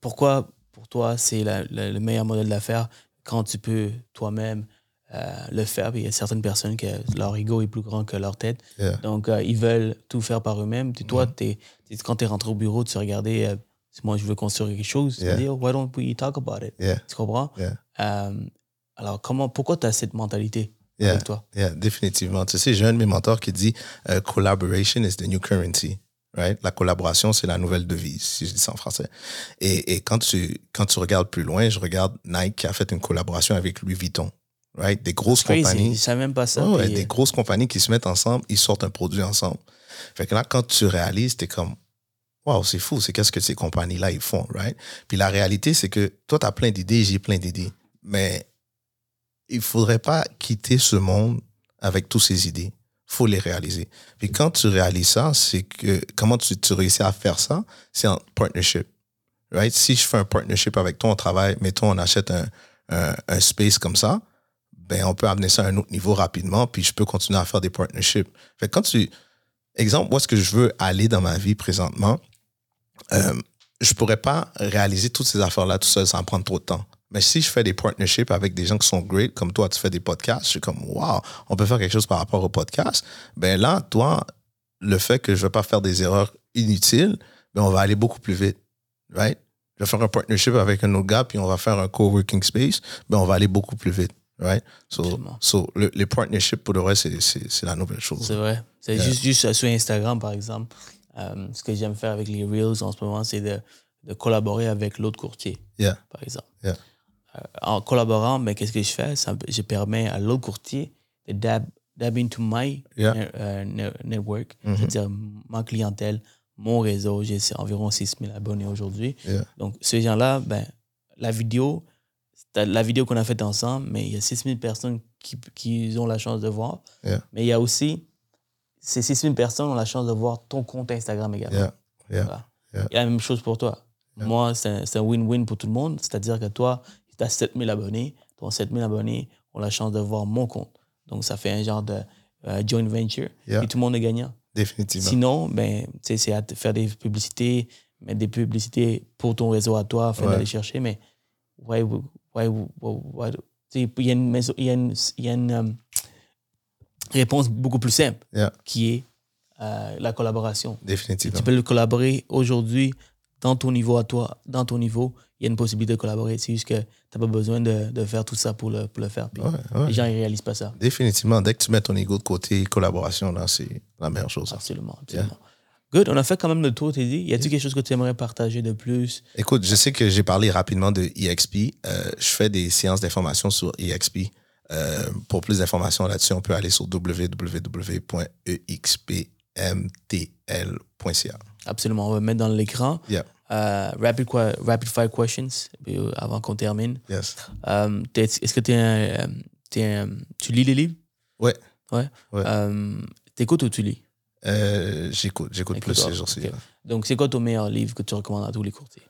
pourquoi, pour toi, c'est le meilleur modèle d'affaires quand tu peux toi-même le faire? Puis il y a certaines personnes que leur ego est plus grand que leur tête. Yeah. Mm-hmm. Donc, euh, ils veulent tout faire par eux-mêmes. Puis toi, t'es- t'es- quand tu es rentré au bureau, tu regardais, euh, si moi, je veux construire quelque chose. Tu Yeah. te dis, why don't we talk about it? Yeah. Tu comprends? Yeah. Euh, alors, comment, pourquoi tu as cette mentalité Yeah. avec toi? Définitivement. Tu sais, j'ai un de mes mentors qui dit euh, collaboration is the new currency. Right? La collaboration, c'est la nouvelle devise, si je dis ça en français. Et, et quand, tu, quand tu regardes plus loin, je regarde Nike qui a fait une collaboration avec Louis Vuitton. Right? Des grosses Crazy. compagnies. Je savais même pas ça. Ouais, ouais, Puis, des grosses compagnies qui se mettent ensemble, ils sortent un produit ensemble. Fait que là, quand tu réalises, t'es comme, waouh, c'est fou, c'est qu'est-ce que ces compagnies-là, ils font, right? Puis la réalité, c'est que toi, t'as plein d'idées, j'ai plein d'idées. Mais il faudrait pas quitter ce monde avec toutes ces idées. faut les réaliser. Puis quand tu réalises ça, c'est que, comment tu, tu réussis à faire ça? C'est en partnership. Right? Si je fais un partnership avec toi, on travaille, mettons, on achète un, un, un space comme ça, ben, on peut amener ça à un autre niveau rapidement, puis je peux continuer à faire des partnerships. Fait que quand tu, exemple, moi, ce que je veux aller dans ma vie présentement, euh, je pourrais pas réaliser toutes ces affaires-là tout seul sans prendre trop de temps. Mais si je fais des partnerships avec des gens qui sont great, comme toi, tu fais des podcasts, je suis comme, wow, on peut faire quelque chose par rapport au podcast. Ben là, toi, le fait que je ne vais pas faire des erreurs inutiles, ben on va aller beaucoup plus vite. Right? Je vais faire un partnership avec un autre gars, puis on va faire un coworking space, ben on va aller beaucoup plus vite. Right? So, Absolument. so le, les partnerships, pour le reste, c'est- la nouvelle chose. C'est vrai. C'est juste, juste sur Instagram, par exemple. euh, ce que j'aime faire avec les Reels en ce moment, c'est de, de collaborer avec l'autre courtier, Yeah. par exemple. Yeah. Euh, en collaborant, mais qu'est-ce que je fais? Ça, je permets à l'autre courtier de dab, dab into my ne- euh, ne- network, Mhm. c'est-à-dire ma clientèle, mon réseau. J'ai environ 6000 abonnés aujourd'hui. Yeah. Donc, ces gens-là, ben, la vidéo, la vidéo qu'on a faite ensemble, mais il y a 6000 personnes qui, qui ont la chance de voir. Yeah. Mais il y a aussi, ces 6000 personnes ont la chance de voir ton compte Instagram également. Yeah. Yeah. Voilà. Yeah. Il y a la même chose pour toi. Moi, c'est un- win-win pour tout le monde. C'est-à-dire que toi, tu as 7000 abonnés. Ton 7000 abonnés ont la chance de voir mon compte. Donc, ça fait un genre de euh, joint venture. Et tout le monde est gagnant. Définitivement. Sinon, ben, c'est à faire des publicités, mettre des publicités pour ton réseau à toi, afin Ouais. d'aller chercher. Mais, why, il y a une, y a une, il y a une, euh, réponse beaucoup plus simple Yeah. qui est euh, la collaboration. Définitivement. Tu peux le collaborer aujourd'hui dans ton niveau à toi, dans ton niveau. Il y a une possibilité de collaborer. C'est juste que tu n'as pas besoin de, de faire tout ça pour le, pour le faire. Puis Ouais, ouais. Les gens ne réalisent pas ça. Définitivement. Dès que tu mets ton ego de côté, collaboration, là, c'est la meilleure chose. Absolument. absolument. Good. On a fait quand même le tour, Teddy. Y a-t-il quelque chose que tu aimerais partager de plus? Écoute, je sais que j'ai parlé rapidement de EXP. Euh, je fais des séances d'information sur EXP. Euh, pour plus d'informations là-dessus, on peut aller sur www.expmtl.ca. Absolument. On va mettre dans l'écran. Yeah. Euh, rapid, rapid fire questions avant qu'on termine. Yes. Euh, t'es- Est-ce que t'es un, t'es un- tu lis les livres? Ouais. Ouais. Ouais. T'écoutes ou tu lis? Euh, j'écoute, j'écoute plus ces jours-ci. Donc, c'est quoi ton meilleur livre que tu recommandes à tous les courtiers?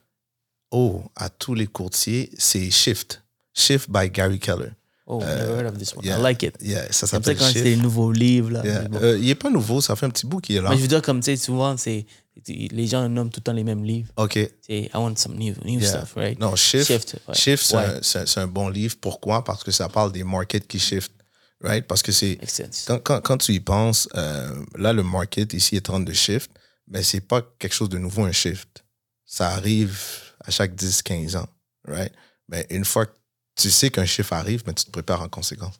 Oh, à tous les courtiers, c'est Shift. Shift by Gary Keller. Oh, never heard of this one. yeah. I like it. Yeah, ça s'appelle quand c'est Shift. des nouveaux livres. Là. Yeah. Mais bon. Euh, il n'est pas nouveau, ça fait un petit bout qu'il est là. Mais je veux dire, comme tu sais, souvent, c'est, les gens nomment tout le temps les mêmes livres. OK. C'est I want some new, new Yeah. stuff, right? Non, Shift, Shift, ouais. Shift, c'est Ouais. un- bon livre. Pourquoi? Parce que ça parle des markets qui shift. Right? Parce que c'est. Quand, quand, quand tu y penses, euh, là, le market ici est en train de shift, mais c'est pas quelque chose de nouveau, un shift. Ça arrive à chaque 10-15 ans. Right? Mais une fois que tu sais qu'un shift arrive, mais tu te prépares en conséquence.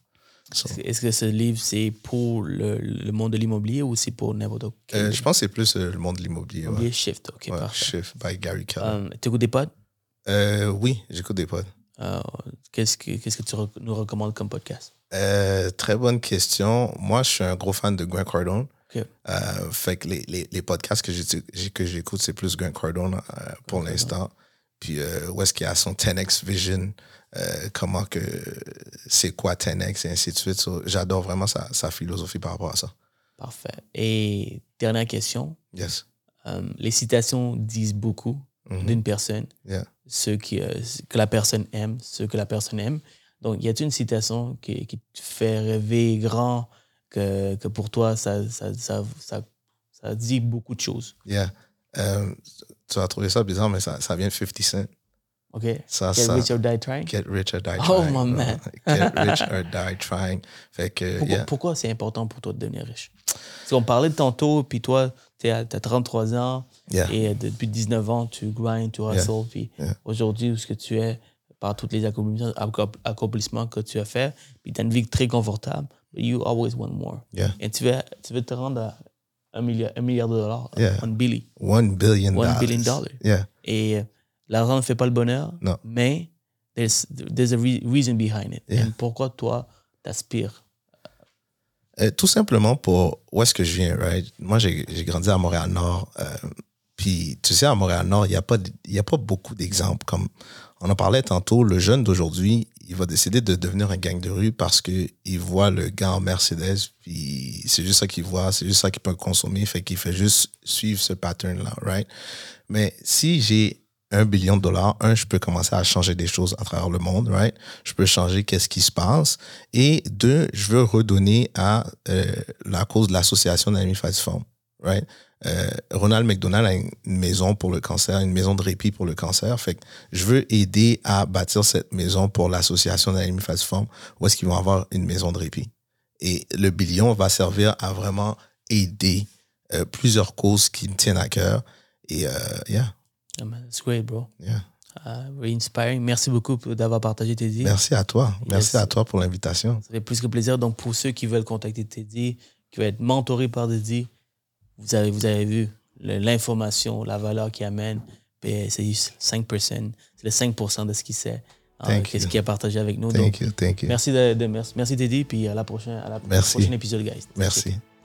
So, Est-ce que ce livre, c'est pour le, le monde de l'immobilier ou c'est pour n'importe quel euh, je pense que c'est plus euh, le monde de l'immobilier. Ouais. Shift, OK, Ouais, parfait. shift by Gary Keller. Euh, T'écoutes des pods? Euh, oui, j'écoute des pods. Euh, qu'est-ce, que, qu'est-ce que tu nous recommandes comme podcast? Euh, très bonne question. Moi, je suis un gros fan de Grant Cardone. OK. Euh, fait que les, les, les podcasts que j'ai- j'ai- que j'écoute, c'est plus Grant Cardone pour l'instant. Puis où est-ce qu'il y a son 10x vision, comment que c'est quoi 10x et ainsi de suite. So, J'adore vraiment sa, sa philosophie par rapport à ça. Parfait. Et dernière question. Yes. Les citations disent beaucoup Mhm. d'une personne, Yeah. Ce qui, euh, ce que la personne aime, ce que la personne aime. Donc, y a-t-il une citation qui, qui te fait rêver grand, que, que pour toi, ça, ça, ça, ça, dit beaucoup de choses? Yeah. Euh, tu vas trouver ça bizarre, mais ça, ça vient de 50 Cent. OK? Ça, Get ça, rich or die trying? Get rich or die Oh, trying. my man. Get rich or die trying. Fait que, Pourquoi, yeah. pourquoi c'est important pour toi de devenir riche? Parce qu'on parlait de tantôt, puis toi, tu as 33 ans, Yeah. et euh, depuis 19 ans, tu grindes, tu hustles, puis Yeah. aujourd'hui, où ce que tu es, par tous les accomplissements, accom- accomplissements que tu as fait, puis tu as une vie très confortable, but you always want more. Et tu veux, tu veux te rendre à un milliard, un milliard de dollars, un billy, One billion one dollars. billion dollars. Et euh, l'argent ne fait pas le bonheur, mais there's, there's a re- reason behind it. Et pourquoi toi, t'aspires? Euh, tout simplement pour où est-ce que je viens, right? Moi, j'ai grandi à Montréal-Nord. euh, puis, tu sais, à Montréal-Nord, il n'y a, pas a pas beaucoup d'exemples. Comme on en parlait tantôt, le jeune d'aujourd'hui, il va décider de devenir un gang de rue parce qu'il voit le gars en Mercedes, puis c'est juste ça qu'il voit, c'est juste ça qu'il peut consommer, fait qu'il fait juste suivre ce pattern-là, right? Mais si j'ai un billion de dollars, un, je peux commencer à changer des choses à travers le monde, right? Je peux changer qu'est-ce qui se passe. Et deux, je veux redonner à euh, la cause de l'association d'amis falciformes, right? Euh, Ronald McDonald a une maison pour le cancer, une maison de répit pour le cancer. Fait que je veux aider à bâtir cette maison pour l'association d'amis falciformes où est-ce qu'ils vont avoir une maison de répit. Et le billion va servir à vraiment aider euh, plusieurs causes qui me tiennent à cœur. Et euh, yeah, That's great, bro. yeah. Uh, very inspiring. Merci beaucoup d'avoir partagé idées. Merci à toi. Merci Yes. à toi pour l'invitation. Ça fait plus que plaisir. Donc, pour ceux qui veulent contacter Teddy, qui veulent être mentorés par Teddy, vous avez, vous avez vu l'information, la valeur qu'il amène. Puis, C'est juste 5%. C'est le 5% de ce qu'il sait. hein, Qu'est-ce you. qu'il a partagé avec nous. Thank Donc, you, thank you. merci, de, de- merci, merci Teddy. Puis à la prochaine, à la Merci. prochaine épisode, guys. Merci.